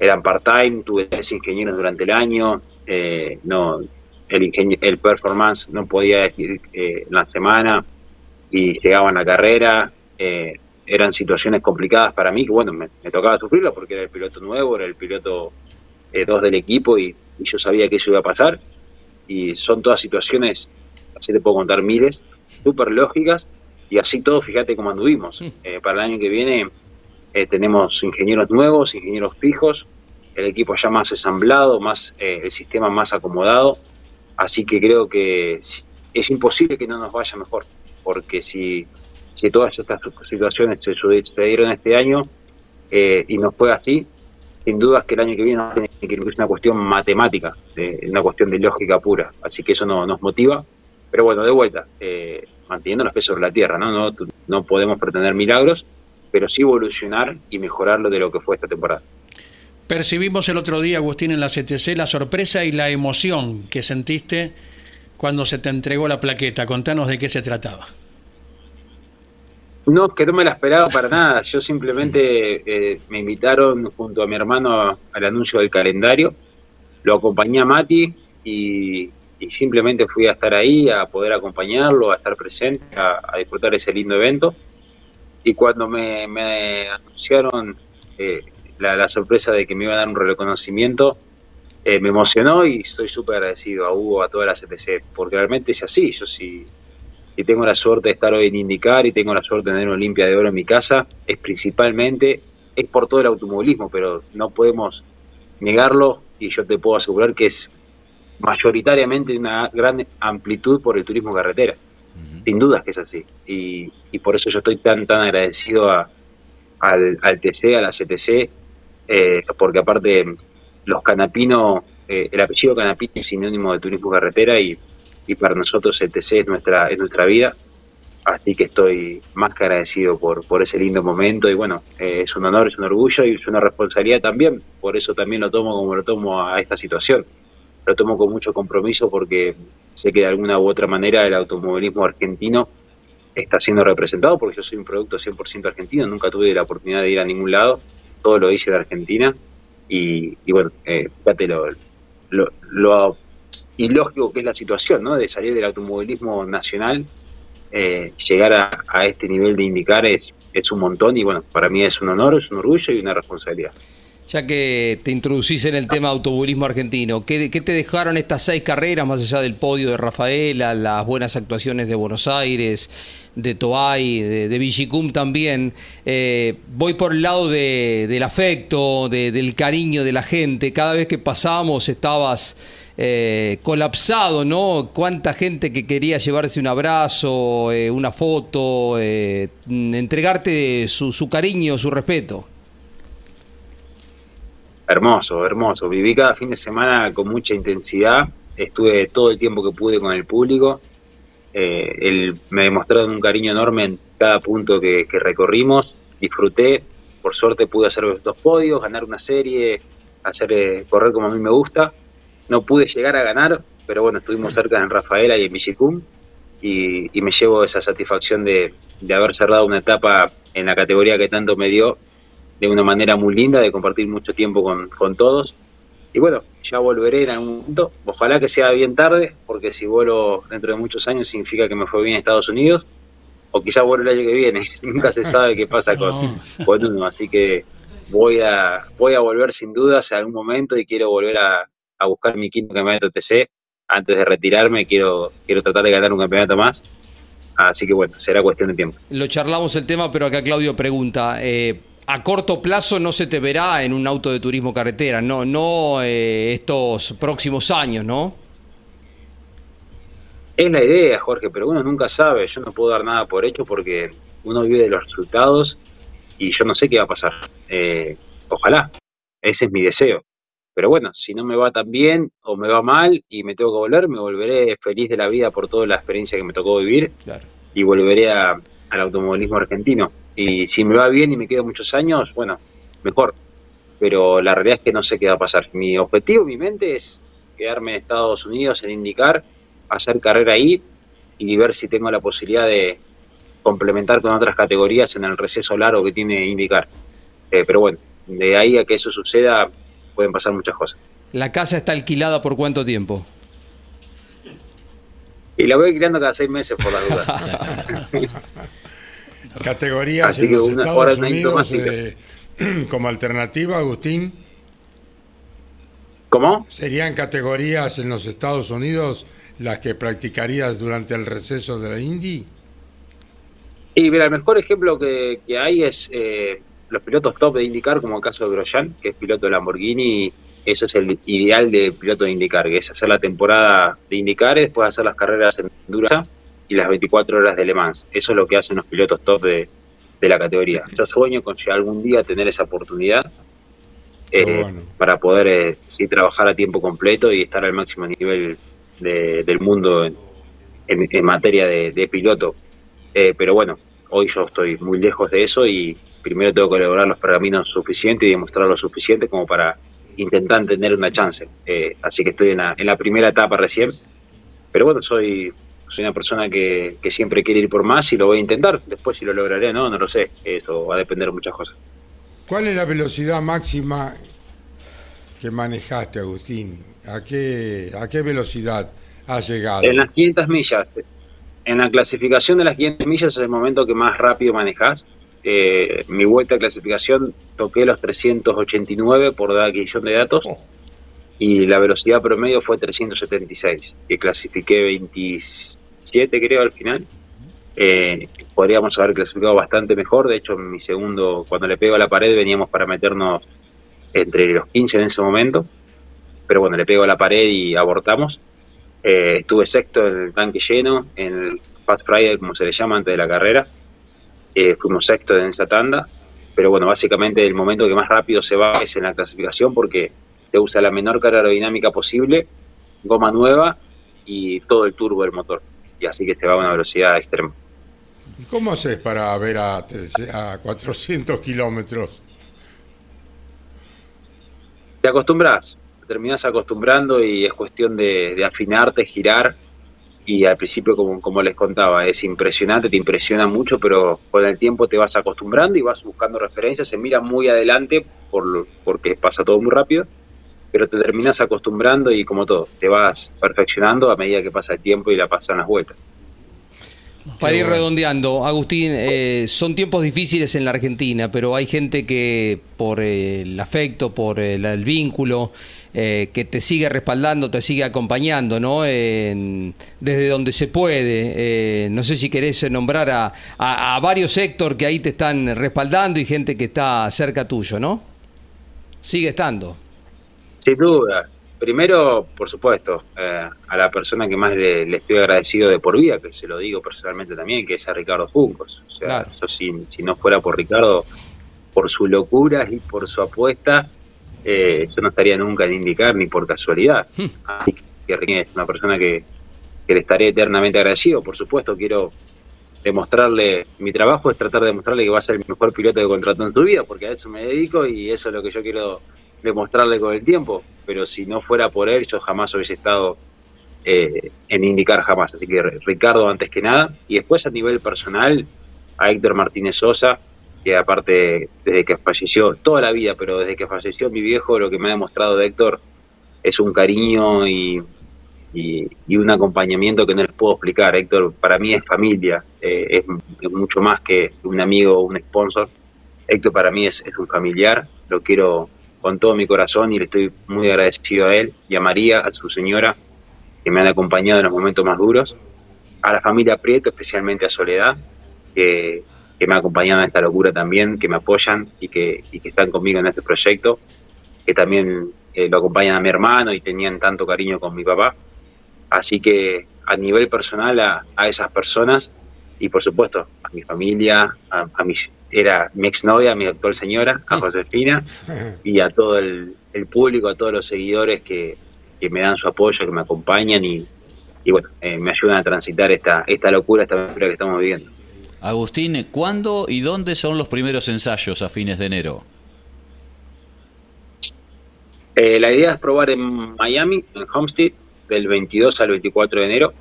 eran part-time, tuve tres ingenieros durante el año, eh, no el, el performance no podía decir eh, en la semana y llegaban a la carrera. Eh, eran situaciones complicadas para mí, que bueno, me, tocaba sufrirlo porque era el piloto nuevo, era el piloto eh, dos del equipo y, yo sabía que eso iba a pasar. Y son todas situaciones, así te puedo contar miles, súper lógicas y así todo, fíjate cómo anduvimos. para el año que viene tenemos ingenieros nuevos, ingenieros fijos, el equipo ya más ensamblado, más el sistema más acomodado Así que creo que es imposible que no nos vaya mejor, porque si, si todas estas situaciones se sucedieron este año eh, y nos fue así, sin duda que el año que viene es una cuestión matemática, una cuestión de lógica pura. Así que eso no, nos motiva. Pero bueno, de vuelta, eh, manteniendo los pies sobre la tierra, ¿no? ¿no? No podemos pretender milagros, pero sí evolucionar y mejorarlo de lo que fue esta temporada. Percibimos el otro día, Agustín, en la CTC la sorpresa y la emoción que sentiste cuando se te entregó la plaqueta. Contanos de qué se trataba. No, que no me la esperaba para nada. Yo simplemente eh, me invitaron junto a mi hermano al anuncio del calendario. Lo acompañé a Mati y, simplemente fui a estar ahí, a poder acompañarlo, a estar presente, a, disfrutar ese lindo evento. Y cuando me, anunciaron eh, la, sorpresa de que me iba a dar un reconocimiento eh, me emocionó y estoy súper agradecido a Hugo, a toda la CTC, porque realmente es así. Yo sí, si, tengo la suerte de estar hoy en Indicar y tengo la suerte de tener una Olimpia de Oro en mi casa, es principalmente, es por todo el automovilismo, pero no podemos negarlo y yo te puedo asegurar que es mayoritariamente una gran amplitud por el turismo carretera. Sin dudas que es así. Y, y por eso yo estoy tan, tan agradecido a, al, al TC, a la CTC, eh, porque aparte los canapinos, eh, el apellido canapino es sinónimo de turismo carretera y, para nosotros el TC es nuestra, es nuestra vida, así que estoy más que agradecido por, por ese lindo momento y bueno, eh, es un honor, es un orgullo y es una responsabilidad también, por eso también lo tomo como lo tomo a esta situación, lo tomo con mucho compromiso porque sé que de alguna u otra manera el automovilismo argentino está siendo representado porque yo soy un producto 100% argentino, nunca tuve la oportunidad de ir a ningún lado todo lo hice de Argentina y, bueno, eh, fíjate lo, lo, ilógico que es la situación, ¿no? De salir del automovilismo nacional, eh, llegar a, este nivel de indicar es, es un montón y bueno, para mí es un honor, es un orgullo y una responsabilidad. Ya que te introducís en el tema automovilismo argentino, ¿qué, ¿qué, te dejaron estas seis carreras, más allá del podio de Rafaela, las buenas actuaciones de Buenos Aires, de Toay, de, de también? Eh, voy por el lado del afecto, del cariño de la gente. Cada vez que pasamos estabas eh, colapsado, ¿no? Cuánta gente que quería llevarse un abrazo, eh, una foto, entregarte su, su cariño, su respeto. Hermoso, hermoso. Viví cada fin de semana con mucha intensidad. Estuve todo el tiempo que pude con el público. Eh, él me demostraron un cariño enorme en cada punto que, recorrimos. Disfruté. Por suerte pude hacer dos podios, ganar una serie, hacer eh, correr como a mí me gusta. No pude llegar a ganar, pero bueno, estuvimos cerca en Rafaela y en Villicum. Y, y me llevo esa satisfacción de, de haber cerrado una etapa en la categoría que tanto me dio de una manera muy linda, de compartir mucho tiempo con, con todos. Y bueno, ya volveré en algún momento. Ojalá que sea bien tarde, porque si vuelo dentro de muchos años significa que me fue bien en Estados Unidos, o quizá vuelo el año que viene. [laughs] Nunca se sabe qué pasa con, con, uno. Así que voy a, voy a volver sin dudas en algún momento y quiero volver a, a buscar mi quinto campeonato TC. Antes de retirarme, quiero, quiero tratar de ganar un campeonato más. Así que bueno, será cuestión de tiempo. Lo charlamos el tema, pero acá Claudio pregunta, eh, a corto plazo no se te verá en un auto de turismo carretera, no, no eh, estos próximos años, ¿no? Es la idea, Jorge, pero uno nunca sabe. Yo no puedo dar nada por hecho porque uno vive de los resultados y yo no sé qué va a pasar. Eh, ojalá, ese es mi deseo. Pero bueno, si no me va tan bien o me va mal y me tengo que volver, me volveré feliz de la vida por toda la experiencia que me tocó vivir y volveré al automovilismo argentino. Y si me va bien y me quedo muchos años, bueno, mejor. Pero la realidad es que no sé qué va a pasar. Mi objetivo, mi mente es quedarme en Estados Unidos, en indicar, hacer carrera ahí y ver si tengo la posibilidad de complementar con otras categorías en el receso largo que tiene indicar. Eh, pero bueno, de ahí a que eso suceda pueden pasar muchas cosas. ¿La casa está alquilada por cuánto tiempo? Y la voy alquilando cada seis meses por la duda. [laughs] Categorías en los Estados Unidos eh, [clears throat] como alternativa, Agustín. ¿Cómo? ¿Serían categorías en los Estados Unidos las que practicarías durante el receso de la Indy? Y mira, el mejor ejemplo que, hay es eh, los pilotos top de IndyCar, como el caso de Grosjean, que es piloto de Lamborghini. Ese es el ideal de piloto de IndyCar, que es hacer la temporada de IndyCar, después hacer las carreras en Endurance y las 24 horas de Le Mans. Eso es lo que hacen los pilotos top de, la categoría. Yo sueño con si algún día tener esa oportunidad eh, para poder eh, sí trabajar a tiempo completo y estar al máximo nivel del mundo en, en, materia de, piloto. Eh, pero bueno, hoy yo estoy muy lejos de eso y primero tengo que lograr los pergaminos suficientes y demostrar lo suficiente como para intentar tener una chance. Eh, así que estoy en la, en la primera etapa recién. Pero bueno, soy, soy una persona que, que, siempre quiere ir por más y lo voy a intentar. Después si lo lograré no, no lo sé. Eso va a depender de muchas cosas. ¿Cuál es la velocidad máxima que manejaste, Agustín? ¿A qué, a qué velocidad has llegado? En las 500 millas. En la clasificación de las 500 millas es el momento que más rápido manejas. Eh, mi vuelta de clasificación toqué los 389 por dar adquisición de datos oh. y la velocidad promedio fue 376, que clasifiqué 27 creo al final. Eh, podríamos haber clasificado bastante mejor, de hecho en mi segundo, cuando le pego a la pared veníamos para meternos entre los 15 en ese momento, pero bueno, le pego a la pared y abortamos. Eh, estuve sexto en el tanque lleno, en el Fast Friday, como se le llama antes de la carrera. Eh, fuimos sexto en esa tanda, pero bueno, básicamente el momento que más rápido se va es en la clasificación porque te usa la menor carga aerodinámica posible, goma nueva y todo el turbo del motor. Y así que te va a una velocidad extrema. ¿Y cómo haces para ver a, a 400 kilómetros? Te acostumbras, terminas acostumbrando y es cuestión de, de afinarte, girar y al principio, como, como les contaba, es impresionante, te impresiona mucho, pero con el tiempo te vas acostumbrando y vas buscando referencias, se mira muy adelante por porque pasa todo muy rápido, pero te terminas acostumbrando y como todo, te vas perfeccionando a medida que pasa el tiempo y la pasan las vueltas. Para ir redondeando, Agustín, eh, son tiempos difíciles en la Argentina, pero hay gente que por el afecto, por el, vínculo, eh, que te sigue respaldando, te sigue acompañando, ¿no? desde donde se puede. Eh, no sé si querés nombrar a, a, varios Héctor que ahí te están respaldando y gente que está cerca tuyo, ¿no? Sigue estando. Sin duda, Primero, por supuesto, eh, a la persona que más le, estoy agradecido de por vida, que se lo digo personalmente también, que es a Ricardo Juncos. O sea, si, no fuera por Ricardo, por su locura y por su apuesta, eh, yo no estaría nunca en indicar ni por casualidad. Hmm. Así que es una persona que, que le estaré eternamente agradecido. Por supuesto, quiero demostrarle, mi trabajo es tratar de demostrarle que va a ser el mejor piloto de contrato en tu vida, porque a eso me dedico y eso es lo que yo quiero demostrarle con el tiempo, pero si no fuera por él, yo jamás hubiese estado eh, en indicar jamás. Así que Ricardo antes que nada, y después a nivel personal, a Héctor Martínez Sosa, que aparte desde que falleció, toda la vida, pero desde que falleció mi viejo, lo que me ha demostrado de Héctor es un cariño y, y, un acompañamiento que no les puedo explicar. Héctor para mí es familia, eh, es, mucho más que un amigo o un sponsor. Héctor para mí es un familiar, lo quiero con todo mi corazón y le estoy muy agradecido a él y a María, a su señora, que me han acompañado en los momentos más duros, a la familia Prieto, especialmente a Soledad, que, me ha acompañado en esta locura también, que me apoyan y que, y que están conmigo en este proyecto, que también eh, lo acompañan a mi hermano y tenían tanto cariño con mi papá. Así que a nivel personal a, a esas personas y por supuesto a mi familia, a, a mis era mi exnovia, mi actual señora, a Josefina, [laughs] y a todo el, público, a todos los seguidores que, me dan su apoyo, que me acompañan y, bueno, eh, me ayudan a transitar esta, esta locura, esta aventura que estamos viviendo. Agustín, ¿cuándo y dónde son los primeros ensayos a fines de enero? Eh, la idea es probar en Miami, en Homestead, del 22 al 24 de enero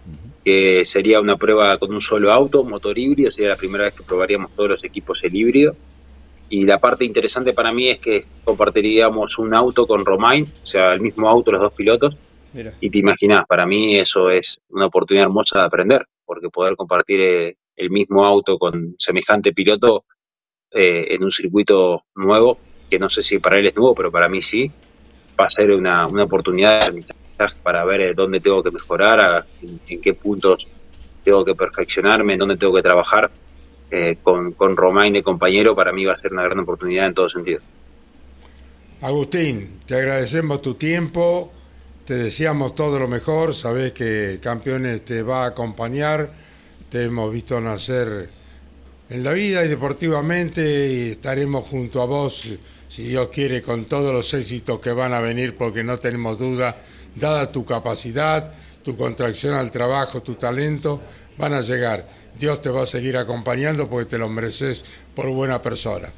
que sería una prueba con un solo auto, motor híbrido, sería la primera vez que probaríamos todos los equipos el híbrido. y la parte interesante para mí es que compartiríamos un auto con Romain, o sea, el mismo auto los dos pilotos. Y te imaginas, para mí eso es una oportunidad hermosa de aprender, porque poder compartir eh, el mismo auto con semejante piloto eh, en un circuito nuevo, que no sé si para él es nuevo, pero para mí sí, va a ser una, una oportunidad para ver eh, dónde tengo que mejorar, en, qué puntos tengo que perfeccionarme, en dónde tengo que trabajar. con, con Romain de compañero, para mí va a ser una gran oportunidad en todo sentido. Agustín, te agradecemos tu tiempo, te deseamos todo lo mejor, sabes que Campeones te va a acompañar, te hemos visto nacer en la vida y deportivamente y estaremos junto a vos, si Dios quiere, con todos los éxitos que van a venir, porque no tenemos duda, dada tu capacidad, tu contracción al trabajo, tu talento, van a llegar. Dios te va a seguir acompañando porque te lo mereces por buena persona.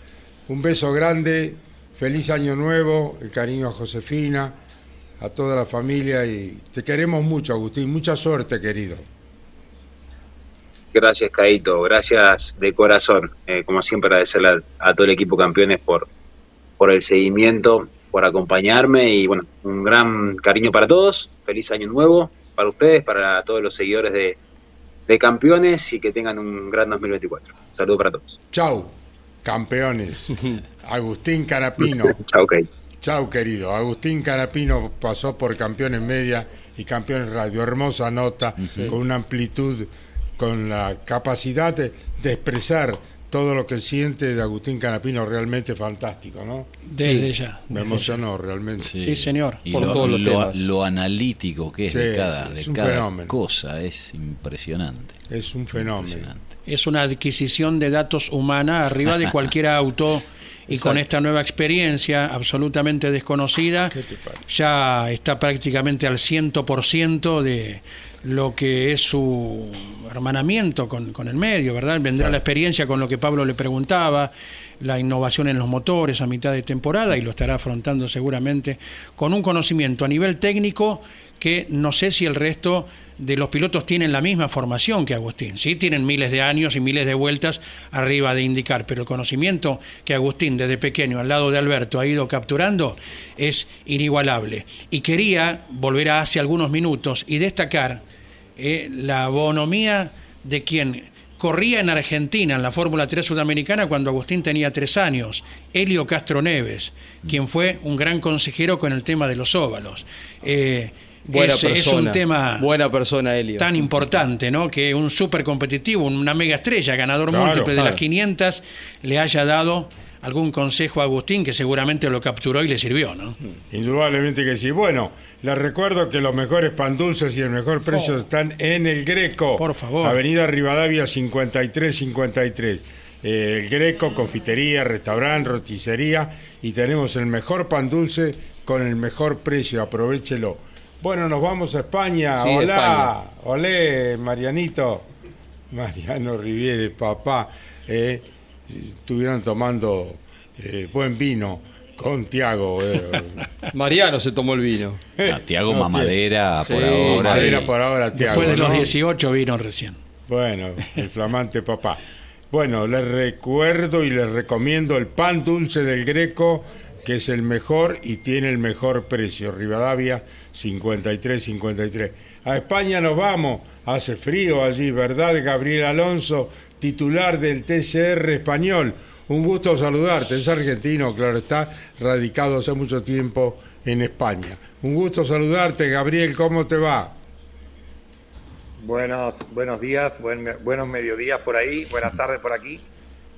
Un beso grande, Feliz año nuevo, el cariño a Josefina, a toda la familia y te queremos mucho, Agustín. Mucha suerte, querido. Gracias, Caito. Gracias de corazón. Eh, como siempre, agradecerle a, todo el equipo campeones por, por el seguimiento, por acompañarme y bueno, un gran cariño para todos. Feliz año nuevo para ustedes, para todos los seguidores de, de campeones y que tengan un gran 2024. Saludos para todos. Chau, campeones. [laughs] Agustín Canapino. [laughs] Chau, Chau, querido. Agustín Canapino pasó por Campeones Media y Campeones Radio. Hermosa nota, con una amplitud, con la capacidad de, expresar todo lo que siente de Agustín Canapino realmente fantástico, ¿no? Desde ya. Me emocionó realmente. Sí, señor. por lo, lo, lo, analítico que es de cada, de cada cosa es impresionante. Es un fenómeno. Es una adquisición de datos humana arriba de cualquier [laughs] auto y con esta nueva experiencia absolutamente desconocida ya está prácticamente al 100% de lo que es su hermanamiento con, con el medio, ¿verdad? Vendrá la experiencia con lo que Pablo le preguntaba, la innovación en los motores a mitad de temporada y lo estará afrontando seguramente con un conocimiento a nivel técnico que no sé si el resto de los pilotos tienen la misma formación que Agustín. Sí, tienen miles de años y miles de vueltas arriba de indicar, pero el conocimiento que Agustín desde pequeño al lado de Alberto ha ido capturando es inigualable. Y quería volver a hace algunos minutos y destacar eh, la bonomía de quien corría en Argentina en la Fórmula 3 sudamericana cuando Agustín tenía tres años, Helio Castro Neves, quien fue un gran consejero con el tema de los óvalos. Eh, Buena es, persona. un tema Buena persona, Helio. tan importante, ¿no? Que un súper competitivo, una mega estrella, ganador múltiple de las 500, le haya dado algún consejo a Agustín que seguramente lo capturó y le sirvió, ¿no? Indudablemente que sí. Bueno, les recuerdo que los mejores pan dulces y el mejor precio oh. están en el Greco. Por favor. Avenida Rivadavia 5353. Eh, el Greco, confitería, restaurante, roticería y tenemos el mejor pan dulce con el mejor precio. Aprovechelo. Bueno, nos vamos a España. Hola, olé, Marianito. Mariano Riviere, papá. Eh, estuvieron tomando eh, buen vino con Tiago. Eh. [laughs] Mariano se tomó el vino. Ah, Tiago Mamadera por ahora. Mamadera por ahora, Tiago. Después de los 18 vino recién. Bueno, el flamante papá. Bueno, les recuerdo y les recomiendo el pan dulce del Greco que es el mejor y tiene el mejor precio. Rivadavia 53, 53. A España nos vamos, hace frío allí, ¿verdad? Gabriel Alonso, titular del TCR español. Un gusto saludarte, es argentino, claro está, radicado hace mucho tiempo en España. Un gusto saludarte, Gabriel, ¿cómo te va? Buenos, buenos días, buenos mediodías por ahí, buenas tardes por aquí.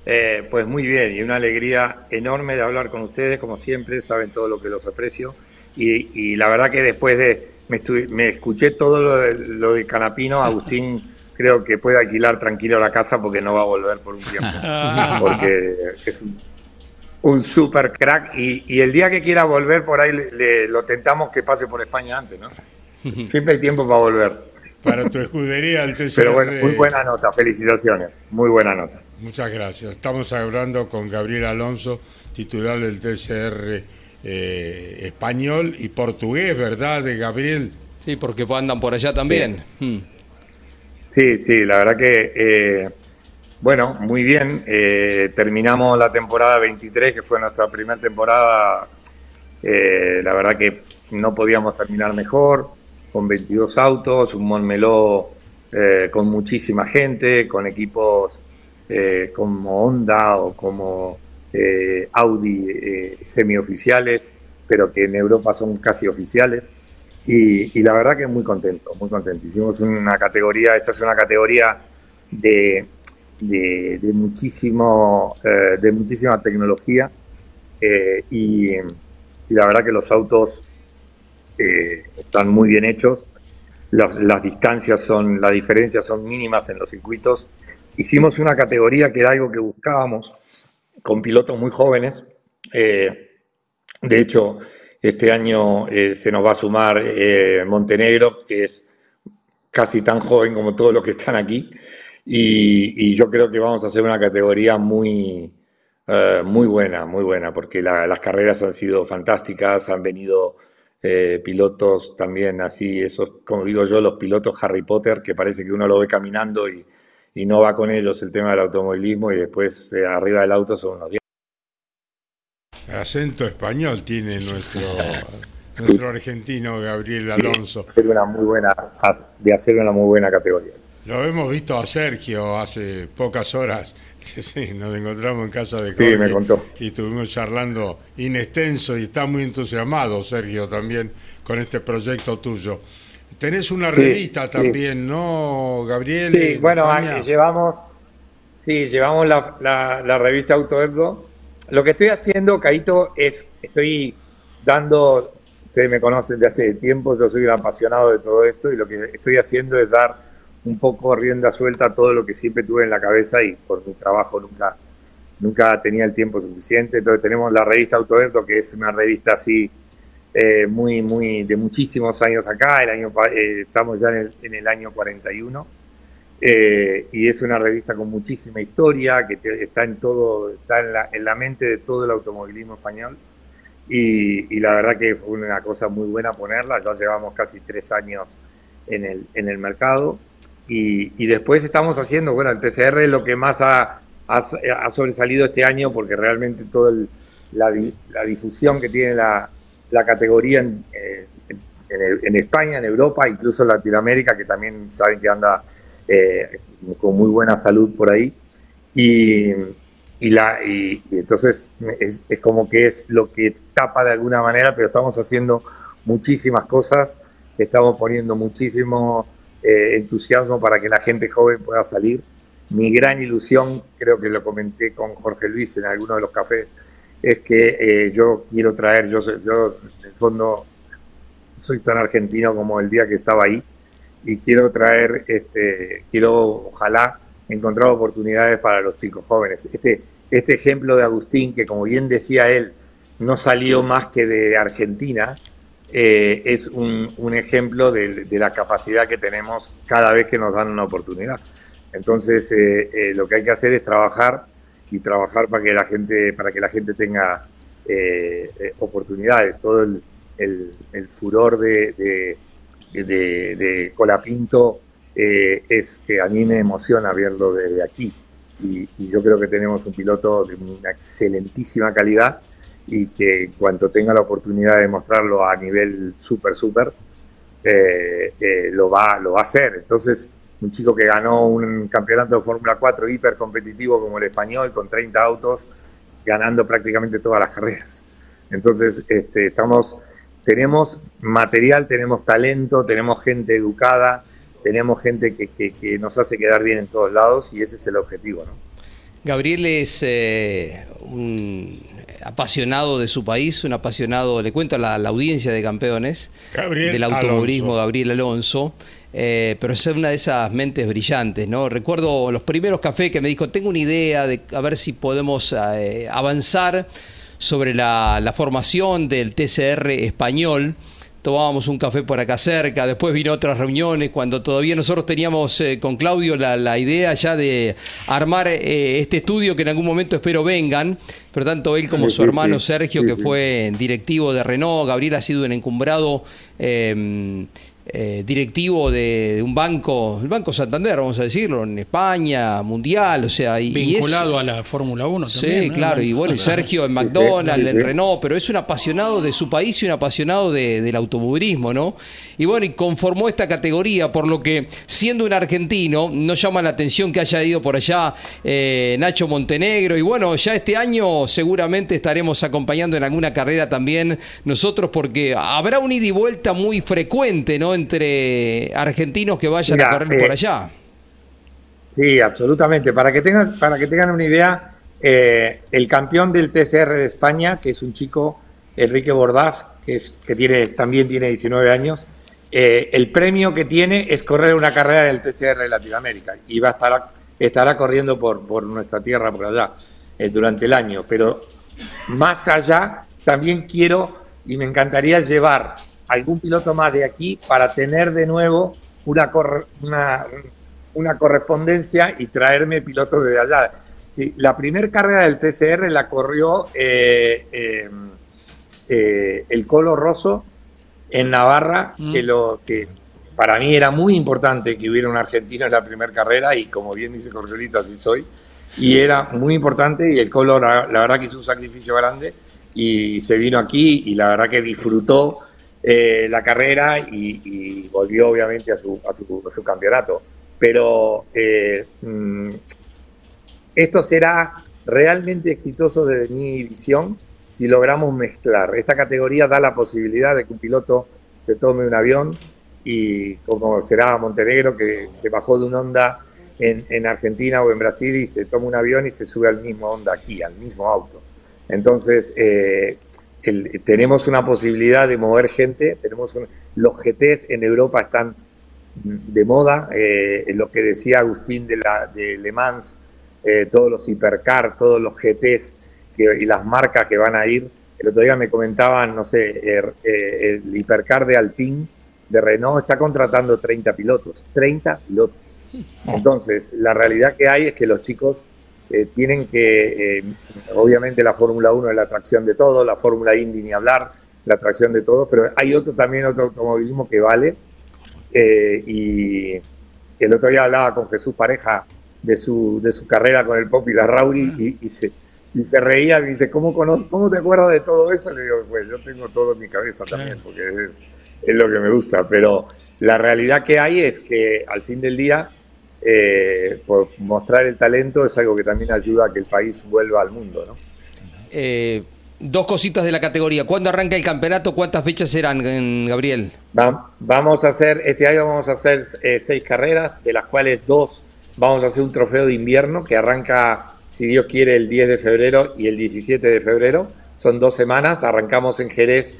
Eh, pues muy bien, y una alegría enorme de hablar con ustedes, como siempre, saben todo lo que los aprecio. Y, la verdad que después de, me, escuché todo lo de, lo de Canapino, Agustín creo que puede alquilar tranquilo la casa porque no va a volver por un tiempo. [laughs] porque es un, super crack y, el día que quiera volver por ahí le, lo tentamos que pase por España antes, ¿no? [laughs] Siempre hay tiempo para volver para tu escudería el TCR. Pero bueno, muy buena nota, felicitaciones, muy buena nota. Muchas gracias. Estamos hablando con Gabriel Alonso, titular del TCR eh, español y portugués, ¿verdad, de Gabriel? Sí, porque andan por allá también. Sí, hmm. Sí, la verdad que, eh, Bueno, muy bien. Eh, terminamos la temporada 23, que fue nuestra primera temporada. Eh, la verdad que no podíamos terminar mejor, con 22 autos, un Monmeló eh, con muchísima gente, con equipos como Honda o como Audi semioficiales, pero que en Europa son casi oficiales. Y, la verdad que muy contento, muy contento. Hicimos una categoría, esta es una categoría de de, muchísimo, eh, de muchísima tecnología eh, y, la verdad que los autos eh, están muy bien hechos. Las, distancias son, las diferencias son mínimas en los circuitos. Hicimos una categoría que era algo que buscábamos con pilotos muy jóvenes. de hecho, este año se nos va a sumar Montenegro, que es casi tan joven como todos los que están aquí. Y, yo creo que vamos a hacer una categoría muy, eh, muy buena, muy buena, porque las carreras han sido fantásticas, han venido eh, pilotos también así, esos, como digo yo, los pilotos Harry Potter, que parece que uno lo ve caminando y, no va con ellos el tema del automovilismo y después eh, arriba del auto son unos días. Acento español tiene nuestro, [laughs] nuestro argentino Gabriel Alonso. De una muy buena, de hacer una muy buena categoría. Lo hemos visto a Sergio hace pocas horas. [laughs] Sí, nos encontramos en casa de Jorge. Sí, me contó. Y estuvimos charlando inextenso y está muy entusiasmado, Sergio, también con este proyecto tuyo. Tenés una revista también, ¿no, Gabriel? Sí, bueno, llevamos, sí, llevamos la, la, revista Autoebdo. Lo que estoy haciendo, Caito, es, estoy dando, ustedes me conocen de hace tiempo, yo soy un apasionado de todo esto y lo que estoy haciendo es dar un poco rienda suelta a todo lo que siempre tuve en la cabeza y por mi trabajo nunca, nunca tenía el tiempo suficiente. Entonces tenemos la revista Autoverto, que es una revista así eh, muy, muy de muchísimos años acá, el año, eh, estamos ya en el, año 41, eh, y es una revista con muchísima historia, que está, en, todo, está en, la, en la mente de todo el automovilismo español. Y, y, la verdad que fue una cosa muy buena ponerla, ya llevamos casi tres años en el, en el mercado y, después estamos haciendo, bueno, el TCR es lo que más ha, ha, sobresalido este año porque realmente toda la, la, difusión que tiene la, la categoría en, eh, en, España, en Europa, incluso en Latinoamérica, que también saben que anda eh, con muy buena salud por ahí. Y, y, la, y, entonces es, como que es lo que tapa de alguna manera, pero estamos haciendo muchísimas cosas, estamos poniendo muchísimo eh, entusiasmo para que la gente joven pueda salir. Mi gran ilusión, creo que lo comenté con Jorge Luis en alguno de los cafés, es que eh, yo quiero traer, yo, yo en el fondo soy tan argentino como el día que estaba ahí y quiero traer, este, quiero ojalá encontrar oportunidades para los chicos jóvenes. Este, este ejemplo de Agustín, que como bien decía él, no salió más que de Argentina, eh, es un, ejemplo de, la capacidad que tenemos cada vez que nos dan una oportunidad. Entonces, eh, eh, lo que hay que hacer es trabajar y trabajar para que la gente, para que la gente tenga oportunidades. Todo el, furor de, de, Colapinto es que a mí me emociona verlo desde aquí. y yo creo que tenemos un piloto de una excelentísima calidad y que en cuanto tenga la oportunidad de mostrarlo a nivel súper, súper, eh, eh, lo, va, lo va a hacer. Entonces, un chico que ganó un campeonato de Fórmula 4 hiper competitivo como el español, con 30 autos, ganando prácticamente todas las carreras. Entonces, este, estamos, tenemos material, tenemos talento, tenemos gente educada, tenemos gente que, que, nos hace quedar bien en todos lados y ese es el objetivo. ¿no? Gabriel es eh, un apasionado de su país, un apasionado, le cuento a la, audiencia de campeones del automovilismo, Gabriel Alonso. Eh, pero es una de esas mentes brillantes, ¿no? Recuerdo los primeros cafés que me dijo, tengo una idea de a ver si podemos eh, avanzar sobre la, la, formación del TCR español. Tomábamos un café por acá cerca, después vino otras reuniones, cuando todavía nosotros teníamos eh, con Claudio la, idea ya de armar eh, este estudio que en algún momento espero vengan, pero tanto él como su hermano Sergio, que fue directivo de Renault, Gabriel ha sido un encumbrado... Em, eh, directivo de, un banco, el Banco Santander, vamos a decirlo, en España, mundial, o sea... Y, Vinculado a la Fórmula 1 también. Sí, claro, y bueno, Sergio en McDonald's, en Renault, pero es un apasionado de su país y un apasionado del automovilismo, ¿no? Y bueno, y conformó esta categoría, por lo que siendo un argentino, no llama la atención que haya ido por allá eh, Nacho Montenegro, y bueno, ya este año seguramente estaremos acompañando en alguna carrera también nosotros, porque habrá un ida y vuelta muy frecuente, ¿no? Entre argentinos que vayan a correr por eh, allá. Sí, absolutamente. Para que tengan, para que tengan una idea, eh, el campeón del TCR de España, que es un chico, Enrique Bordaz, que, es, que tiene, también tiene 19 años, eh, el premio que tiene es correr una carrera del TCR de Latinoamérica y va a estar estará corriendo por, por nuestra tierra por allá durante el año. Pero más allá, también quiero y me encantaría llevar algún piloto más de aquí para tener de nuevo una, una, una correspondencia y traerme pilotos de allá. Sí, la primera carrera del TCR la corrió eh, eh, eh, el Colo Rosso en Navarra, mm. que, lo, que para mí era muy importante que hubiera un argentino en la primera carrera y como bien dice Jorge Luis, así soy. Y era muy importante y el Colo la verdad que hizo un sacrificio grande y se vino aquí y la verdad que disfrutó eh, la carrera y, volvió obviamente a su, a su, campeonato. Pero eh, mm, esto será realmente exitoso desde mi visión si logramos mezclar. Esta categoría da la posibilidad de que un piloto se tome un avión y como será Montenegro, que se bajó de un Honda en, en, Argentina o en Brasil y se toma un avión y se sube al mismo Honda aquí, al mismo auto. Entonces, eh, tenemos una posibilidad de mover gente, tenemos los GTs en Europa están de moda, eh, lo que decía Agustín de, la, de Le Mans, eh, todos los hipercar, todos los GTs y las marcas que van a ir. El otro día me comentaban, no sé, er, eh, el hipercar de Alpine, de Renault, está contratando 30 pilotos, 30 pilotos. Entonces, la realidad que hay es que los chicos eh, tienen que, eh, obviamente la Fórmula 1 es la atracción de todo, la Fórmula Indy ni hablar, la atracción de todo, pero hay otro también, otro automovilismo que vale. Eh, y el otro día hablaba con Jesús Pareja de su, de su carrera con el Pop y la Rauri y, se, y se reía y dice, ¿cómo, conozco, ¿cómo te acuerdas de todo eso? Le digo, pues yo tengo todo en mi cabeza también, porque es, es lo que me gusta, pero la realidad que hay es que al fin del día eh, por mostrar el talento es algo que también ayuda a que el país vuelva al mundo. ¿no? Eh, dos cositas de la categoría. ¿Cuándo arranca el campeonato? ¿Cuántas fechas serán, Gabriel? vamos a hacer, este año vamos a hacer eh, seis carreras, de las cuales dos vamos a hacer un trofeo de invierno que arranca, si Dios quiere, el 10 de febrero y el 17 de febrero. Son dos semanas, arrancamos en Jerez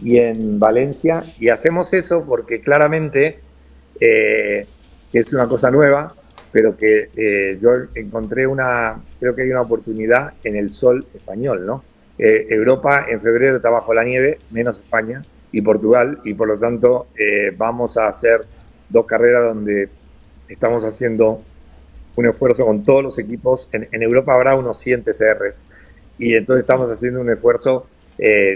y en Valencia y hacemos eso porque claramente que es una cosa nueva, pero que eh, yo encontré una, creo que hay una oportunidad en el sol español, ¿no? Eh, Europa en febrero está bajo la nieve, menos España y Portugal, y por lo tanto eh, vamos a hacer dos carreras donde estamos haciendo un esfuerzo con todos los equipos. En, en Europa habrá unos 100 TCRs, y entonces estamos haciendo un esfuerzo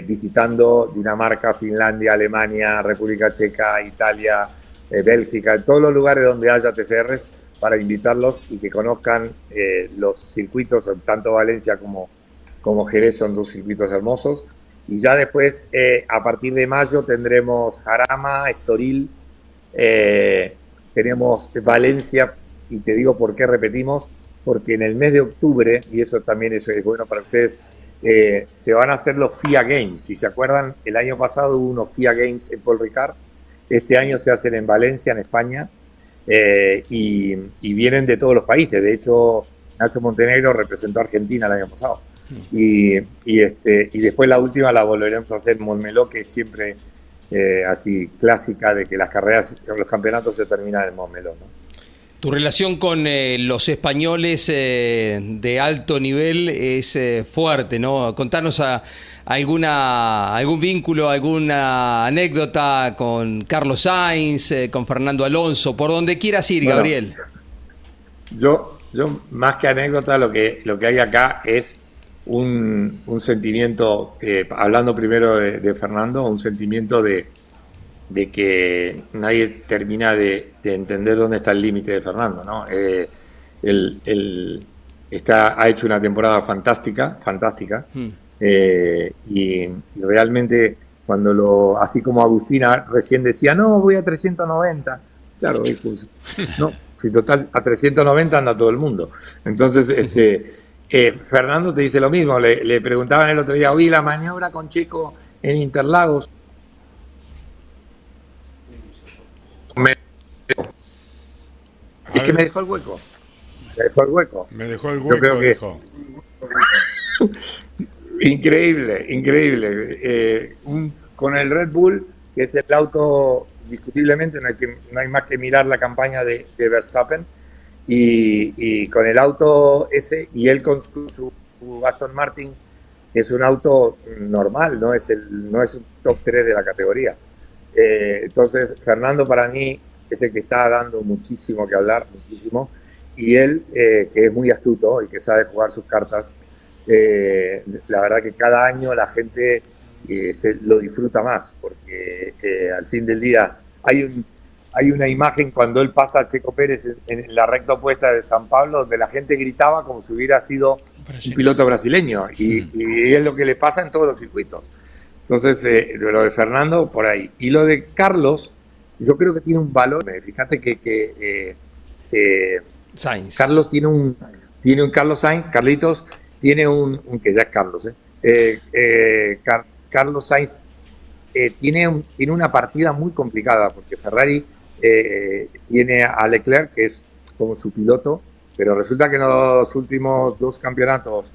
visitando Dinamarca, Finlandia, Alemania, República Checa, Italia, eh, Bélgica, en todos los lugares donde haya TCRs para invitarlos y que conozcan eh, los circuitos, tanto Valencia como, como Jerez son dos circuitos hermosos. Y ya después, eh, a partir de mayo, tendremos Jarama, Estoril, tenemos Valencia, y te digo por qué repetimos, porque en el mes de octubre, y eso también es, bueno para ustedes, se van a hacer los FIA Games. Si se acuerdan, el año pasado hubo unos FIA Games en Paul Ricard, este año se hacen en Valencia, en España, eh, y, vienen de todos los países. De hecho, Nacho Montenegro representó a Argentina el año pasado. Hmm. Y, este, y después la última la volveremos a hacer en Montmeló, que es siempre eh, así clásica de que las carreras, los campeonatos se terminan en Montmeló. ¿no? Tu relación con eh, los españoles de alto nivel es fuerte, ¿no? Contanos a alguna algún vínculo, alguna anécdota con Carlos Sainz, eh, con Fernando Alonso, por donde quieras ir, Gabriel. Yo, yo más que anécdota, lo que, lo que hay acá es un, un sentimiento, eh, hablando primero de, Fernando, un sentimiento de, de que nadie termina de, entender dónde está el límite de Fernando, ¿no? Eh, está, ha hecho una temporada fantástica, fantástica, hmm. Eh, y, realmente cuando lo, así como Agustina recién decía, no, voy a 390, claro, pues, no, si total a 390 anda todo el mundo. Entonces, este, eh, Fernando te dice lo mismo, le, le preguntaban el otro día, oye, la maniobra con Checo en Interlagos, es que me dejó el hueco. Me dejó el hueco. Me dejó el hueco. [laughs] [laughs] increíble, increíble. Eh, con el Red Bull, que es el auto, discutiblemente, no hay, que, no hay más que mirar la campaña de, Verstappen. Y, con el auto ese, y él con su, Aston Martin, es un auto normal, no es, el, no es un top 3 de la categoría. Eh, entonces, Fernando para mí es el que está dando muchísimo que hablar, muchísimo, y él, eh, que es muy astuto y que sabe jugar sus cartas, eh, la verdad que cada año la gente se, lo disfruta más, porque al fin del día hay un, hay una imagen cuando él pasa a Checo Pérez en, la recta opuesta de San Pablo, donde la gente gritaba como si hubiera sido un piloto brasileño, y, y, es lo que le pasa en todos los circuitos. Entonces, eh, lo de Fernando, por ahí. Y lo de Carlos, yo creo que tiene un valor. Fíjate que, que eh, Carlos tiene un, tiene un Carlos Sainz, Carlitos, tiene un, que ya es Carlos, eh, Carlos Sainz tiene, tiene una partida muy complicada, porque Ferrari tiene a Leclerc, que es como su piloto, pero resulta que en los últimos dos campeonatos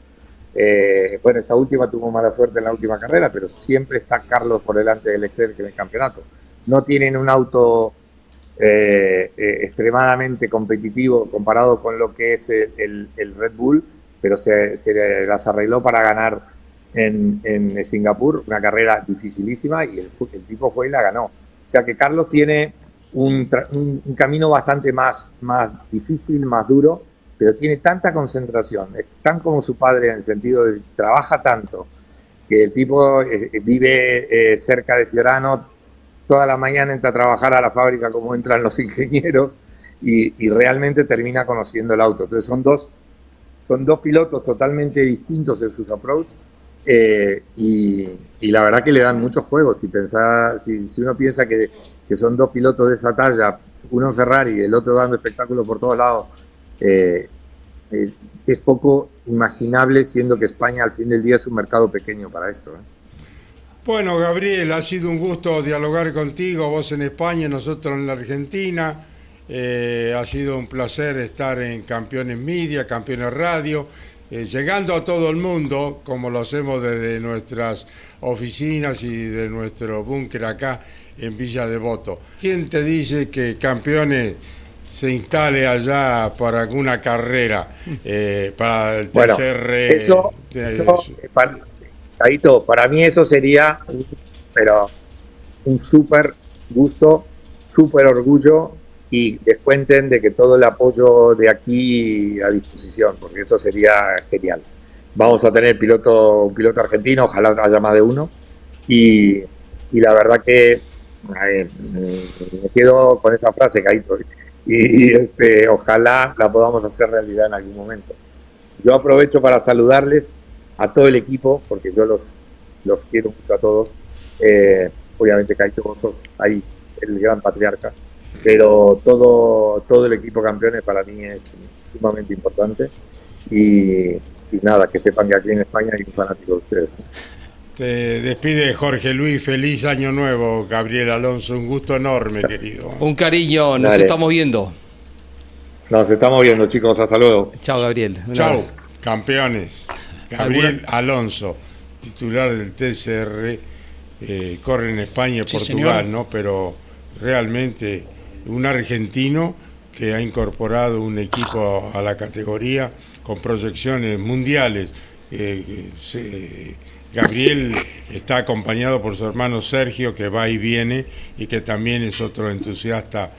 eh, bueno, esta última tuvo mala suerte en la última carrera, pero siempre está Carlos por delante de Leclerc en el campeonato. No tienen un auto eh, eh, extremadamente competitivo comparado con lo que es el, Red Bull, pero se, las arregló para ganar en, Singapur, una carrera dificilísima, y el, tipo fue y la ganó. O sea que Carlos tiene un, un camino bastante más, más difícil, más duro, pero tiene tanta concentración, es tan como su padre en el sentido de trabaja tanto, que el tipo eh, eh, vive eh, cerca de Fiorano, toda la mañana entra a trabajar a la fábrica como entran los [laughs] ingenieros y, realmente termina conociendo el auto. Entonces son dos, son dos pilotos totalmente distintos en sus approach y, la verdad que le dan muchos juegos. Si, si, uno piensa que, que son dos pilotos de esa talla, uno en Ferrari y el otro dando espectáculo por todos lados, eh, eh, es poco imaginable siendo que España al fin del día es un mercado pequeño para esto. ¿eh? Bueno, Gabriel, ha sido un gusto dialogar contigo, vos en España, nosotros en la Argentina. Ha sido un placer estar en Campeones Media, Campeones Radio, llegando a todo el mundo, como lo hacemos desde nuestras oficinas y de nuestro búnker acá en Villa Devoto. ¿Quién te dice que Campeones se instale allá para alguna carrera, eh, para el TCR. Eso, para, para mí eso sería, pero un súper gusto, súper orgullo y descuenten de que todo el apoyo de aquí a disposición, porque eso sería genial. Vamos a tener piloto, un piloto argentino, ojalá haya más de uno, y, y la verdad que me quedo con esa frase, Caito y este, ojalá la podamos hacer realidad en algún momento. Yo aprovecho para saludarles a todo el equipo, porque yo los, los quiero mucho a todos. Eh, obviamente, Caito, vos sos ahí el gran patriarca, pero todo, todo el equipo campeones para mí es sumamente importante. Y, y nada, que sepan que aquí en España hay un fanático de ustedes. Te despide Jorge Luis, feliz año nuevo, Gabriel Alonso, un gusto enorme, querido. Un cariño, nos estamos viendo. Nos estamos viendo, chicos, hasta luego. Chao, Gabriel. Chao, campeones. Gabriel Alonso, titular del TCR, eh, corre en España y Portugal, ¿no? Pero realmente un argentino que ha incorporado un equipo a la categoría con proyecciones mundiales. Eh, Gabriel está acompañado por su hermano Sergio, que va y viene y que también es otro entusiasta,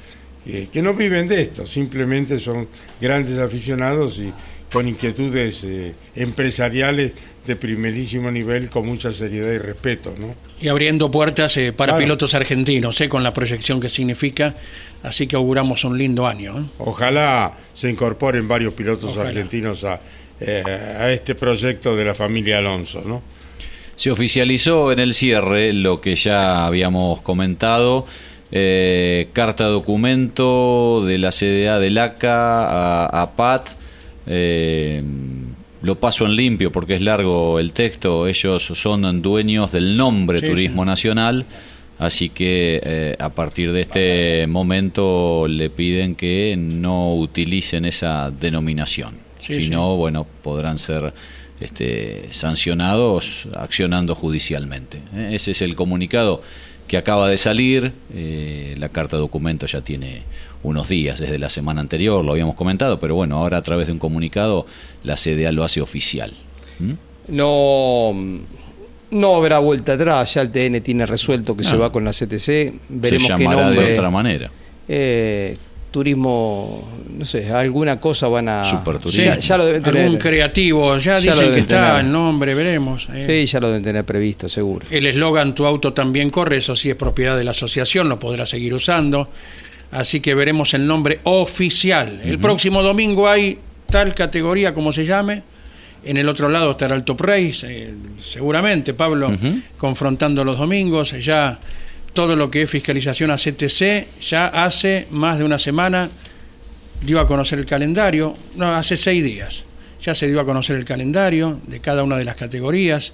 eh, que no viven de esto, simplemente son grandes aficionados y, con inquietudes eh, empresariales de primerísimo nivel con mucha seriedad y respeto, ¿no? Y abriendo puertas eh, para pilotos argentinos, con la proyección que significa, así que auguramos un lindo año. Ojalá se incorporen varios pilotos argentinos a, a este proyecto de la familia Alonso, ¿no? Se oficializó en el cierre lo que ya habíamos comentado, eh, carta documento de la CDA del ACA a, PAT. Eh, lo paso en limpio porque es largo el texto. Ellos son dueños del nombre Turismo Nacional. Así que eh, a partir de este momento le piden que no utilicen esa denominación. si no, bueno, podrán ser este, sancionados accionando judicialmente. ¿eh? Ese es el comunicado que acaba de salir. Eh, la carta de documento ya tiene unos días, desde la semana anterior, lo habíamos comentado, pero bueno, ahora a través de un comunicado la CDA lo hace oficial. No. No habrá vuelta atrás, ya el TN tiene resuelto que se va con la CTC. Veremos se llamará de otra manera. Eh, turismo, no sé, alguna cosa van a... Superturismo. Ya, lo deben tener. Algún creativo, ya, dicen que está el nombre, veremos. Eh. Sí, ya lo deben tener previsto, seguro. El eslogan Tu auto también corre, eso sí es propiedad de la asociación, lo podrá seguir usando. Así que veremos el nombre oficial. El próximo domingo hay tal categoría como se llame. En el otro lado estará el Top Race, eh, seguramente, Pablo, confrontando los domingos. Ya todo lo que es fiscalización a CTC, ya hace más de una semana dio a conocer el calendario, no, hace seis días, ya se dio a conocer el calendario de cada una de las categorías,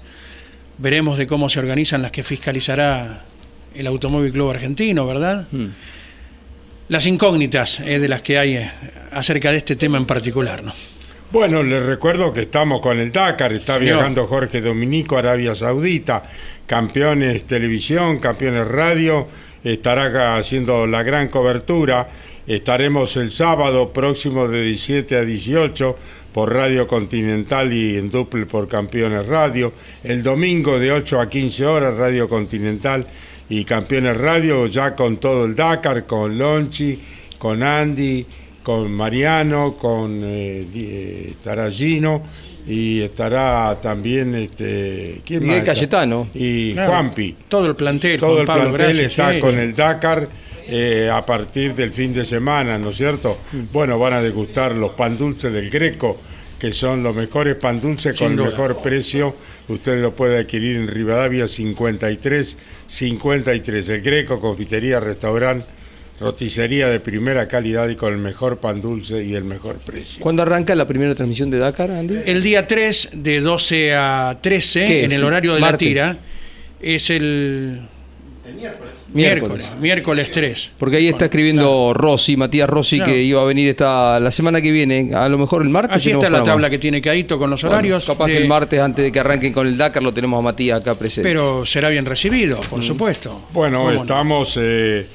veremos de cómo se organizan las que fiscalizará el Automóvil Club Argentino, ¿verdad? Hmm. Las incógnitas eh, de las que hay eh, acerca de este tema en particular, ¿no? Bueno, les recuerdo que estamos con el Dakar, está viajando Jorge Dominico, Arabia Saudita, campeones televisión, campeones radio, estará haciendo la gran cobertura. Estaremos el sábado próximo de 17 a 18 por Radio Continental y en Duple por Campeones Radio. El domingo de 8 a 15 horas Radio Continental y Campeones Radio ya con todo el Dakar, con Lonchi, con Andy con Mariano, con eh, eh Taragino y estará también este ¿quién Miguel Cayetano y Juanpi. Todo el plantel, todo el plantel está con el Dakar eh, a partir del fin de semana, ¿no es cierto? Mm. Bueno, van a degustar los pan dulces del Greco, que son los mejores pan dulces con el mejor precio. Usted lo puede adquirir en Rivadavia 53 53. El Greco, confitería, restaurante roticería de primera calidad y con el mejor pan dulce y el mejor precio. ¿Cuándo arranca la primera transmisión de Dakar, Andy? El día 3, de 12 a 13, en el horario de la tira. Es el... El miércoles. Miércoles, miércoles 3. Porque ahí está escribiendo Rossi, Matías Rossi, que iba a venir esta, la semana que viene, a lo mejor el martes. Allí está la tabla que tiene Caíto con los horarios. capaz que el martes, antes de que arranquen con el Dakar, lo tenemos a Matías acá presente. Pero será bien recibido, por mm. supuesto. Bueno, estamos... Eh,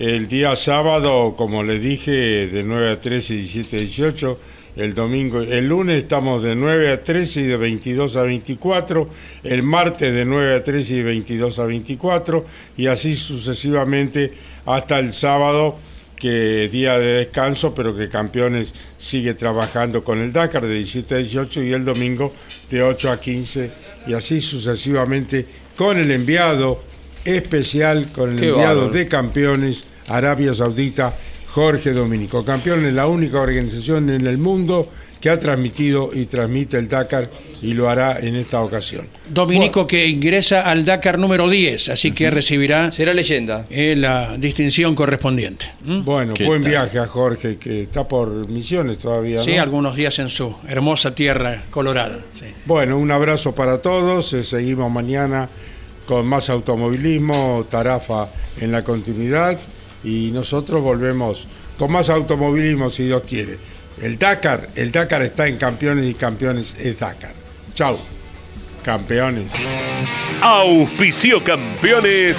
el día sábado, como les dije, de 9 a 13 y 17 a 18. El domingo, el lunes estamos de 9 a 13 y de 22 a 24. El martes de 9 a 13 y de 22 a 24. Y así sucesivamente hasta el sábado, que es día de descanso, pero que Campeones sigue trabajando con el Dakar de 17 a 18 y el domingo de 8 a 15 y así sucesivamente con el enviado especial, con el enviado de Campeones Arabia Saudita, Jorge Dominico. Campeón es la única organización en el mundo que ha transmitido y transmite el Dakar y lo hará en esta ocasión. Dominico que ingresa al Dakar número 10, así que recibirá... Será leyenda. Eh, la distinción correspondiente. ¿Mm? Bueno, buen viaje a Jorge, que está por misiones todavía. Sí, algunos días en su hermosa tierra colorada. Bueno, un abrazo para todos, eh, seguimos mañana con más automovilismo, Tarafa en la continuidad y nosotros volvemos con más automovilismo si Dios quiere. El Dakar, el Dakar está en campeones y campeones es Dakar. Chau, campeones. Auspicio campeones.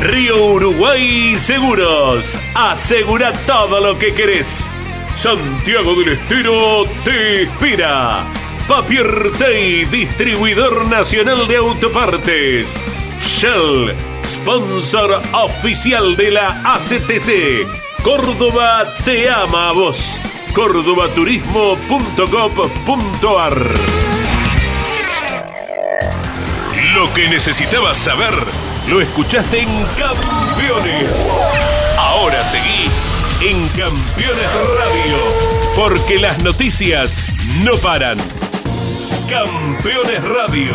Río Uruguay Seguros. Asegura todo lo que querés. Santiago del Estero te inspira. Papier Tay, distribuidor nacional de autopartes. Shell sponsor oficial de la ACTC. Córdoba te ama a vos. cordobaturismo.gov.ar Lo que necesitabas saber lo escuchaste en Campeones. Ahora seguí en Campeones Radio, porque las noticias no paran. Campeones Radio,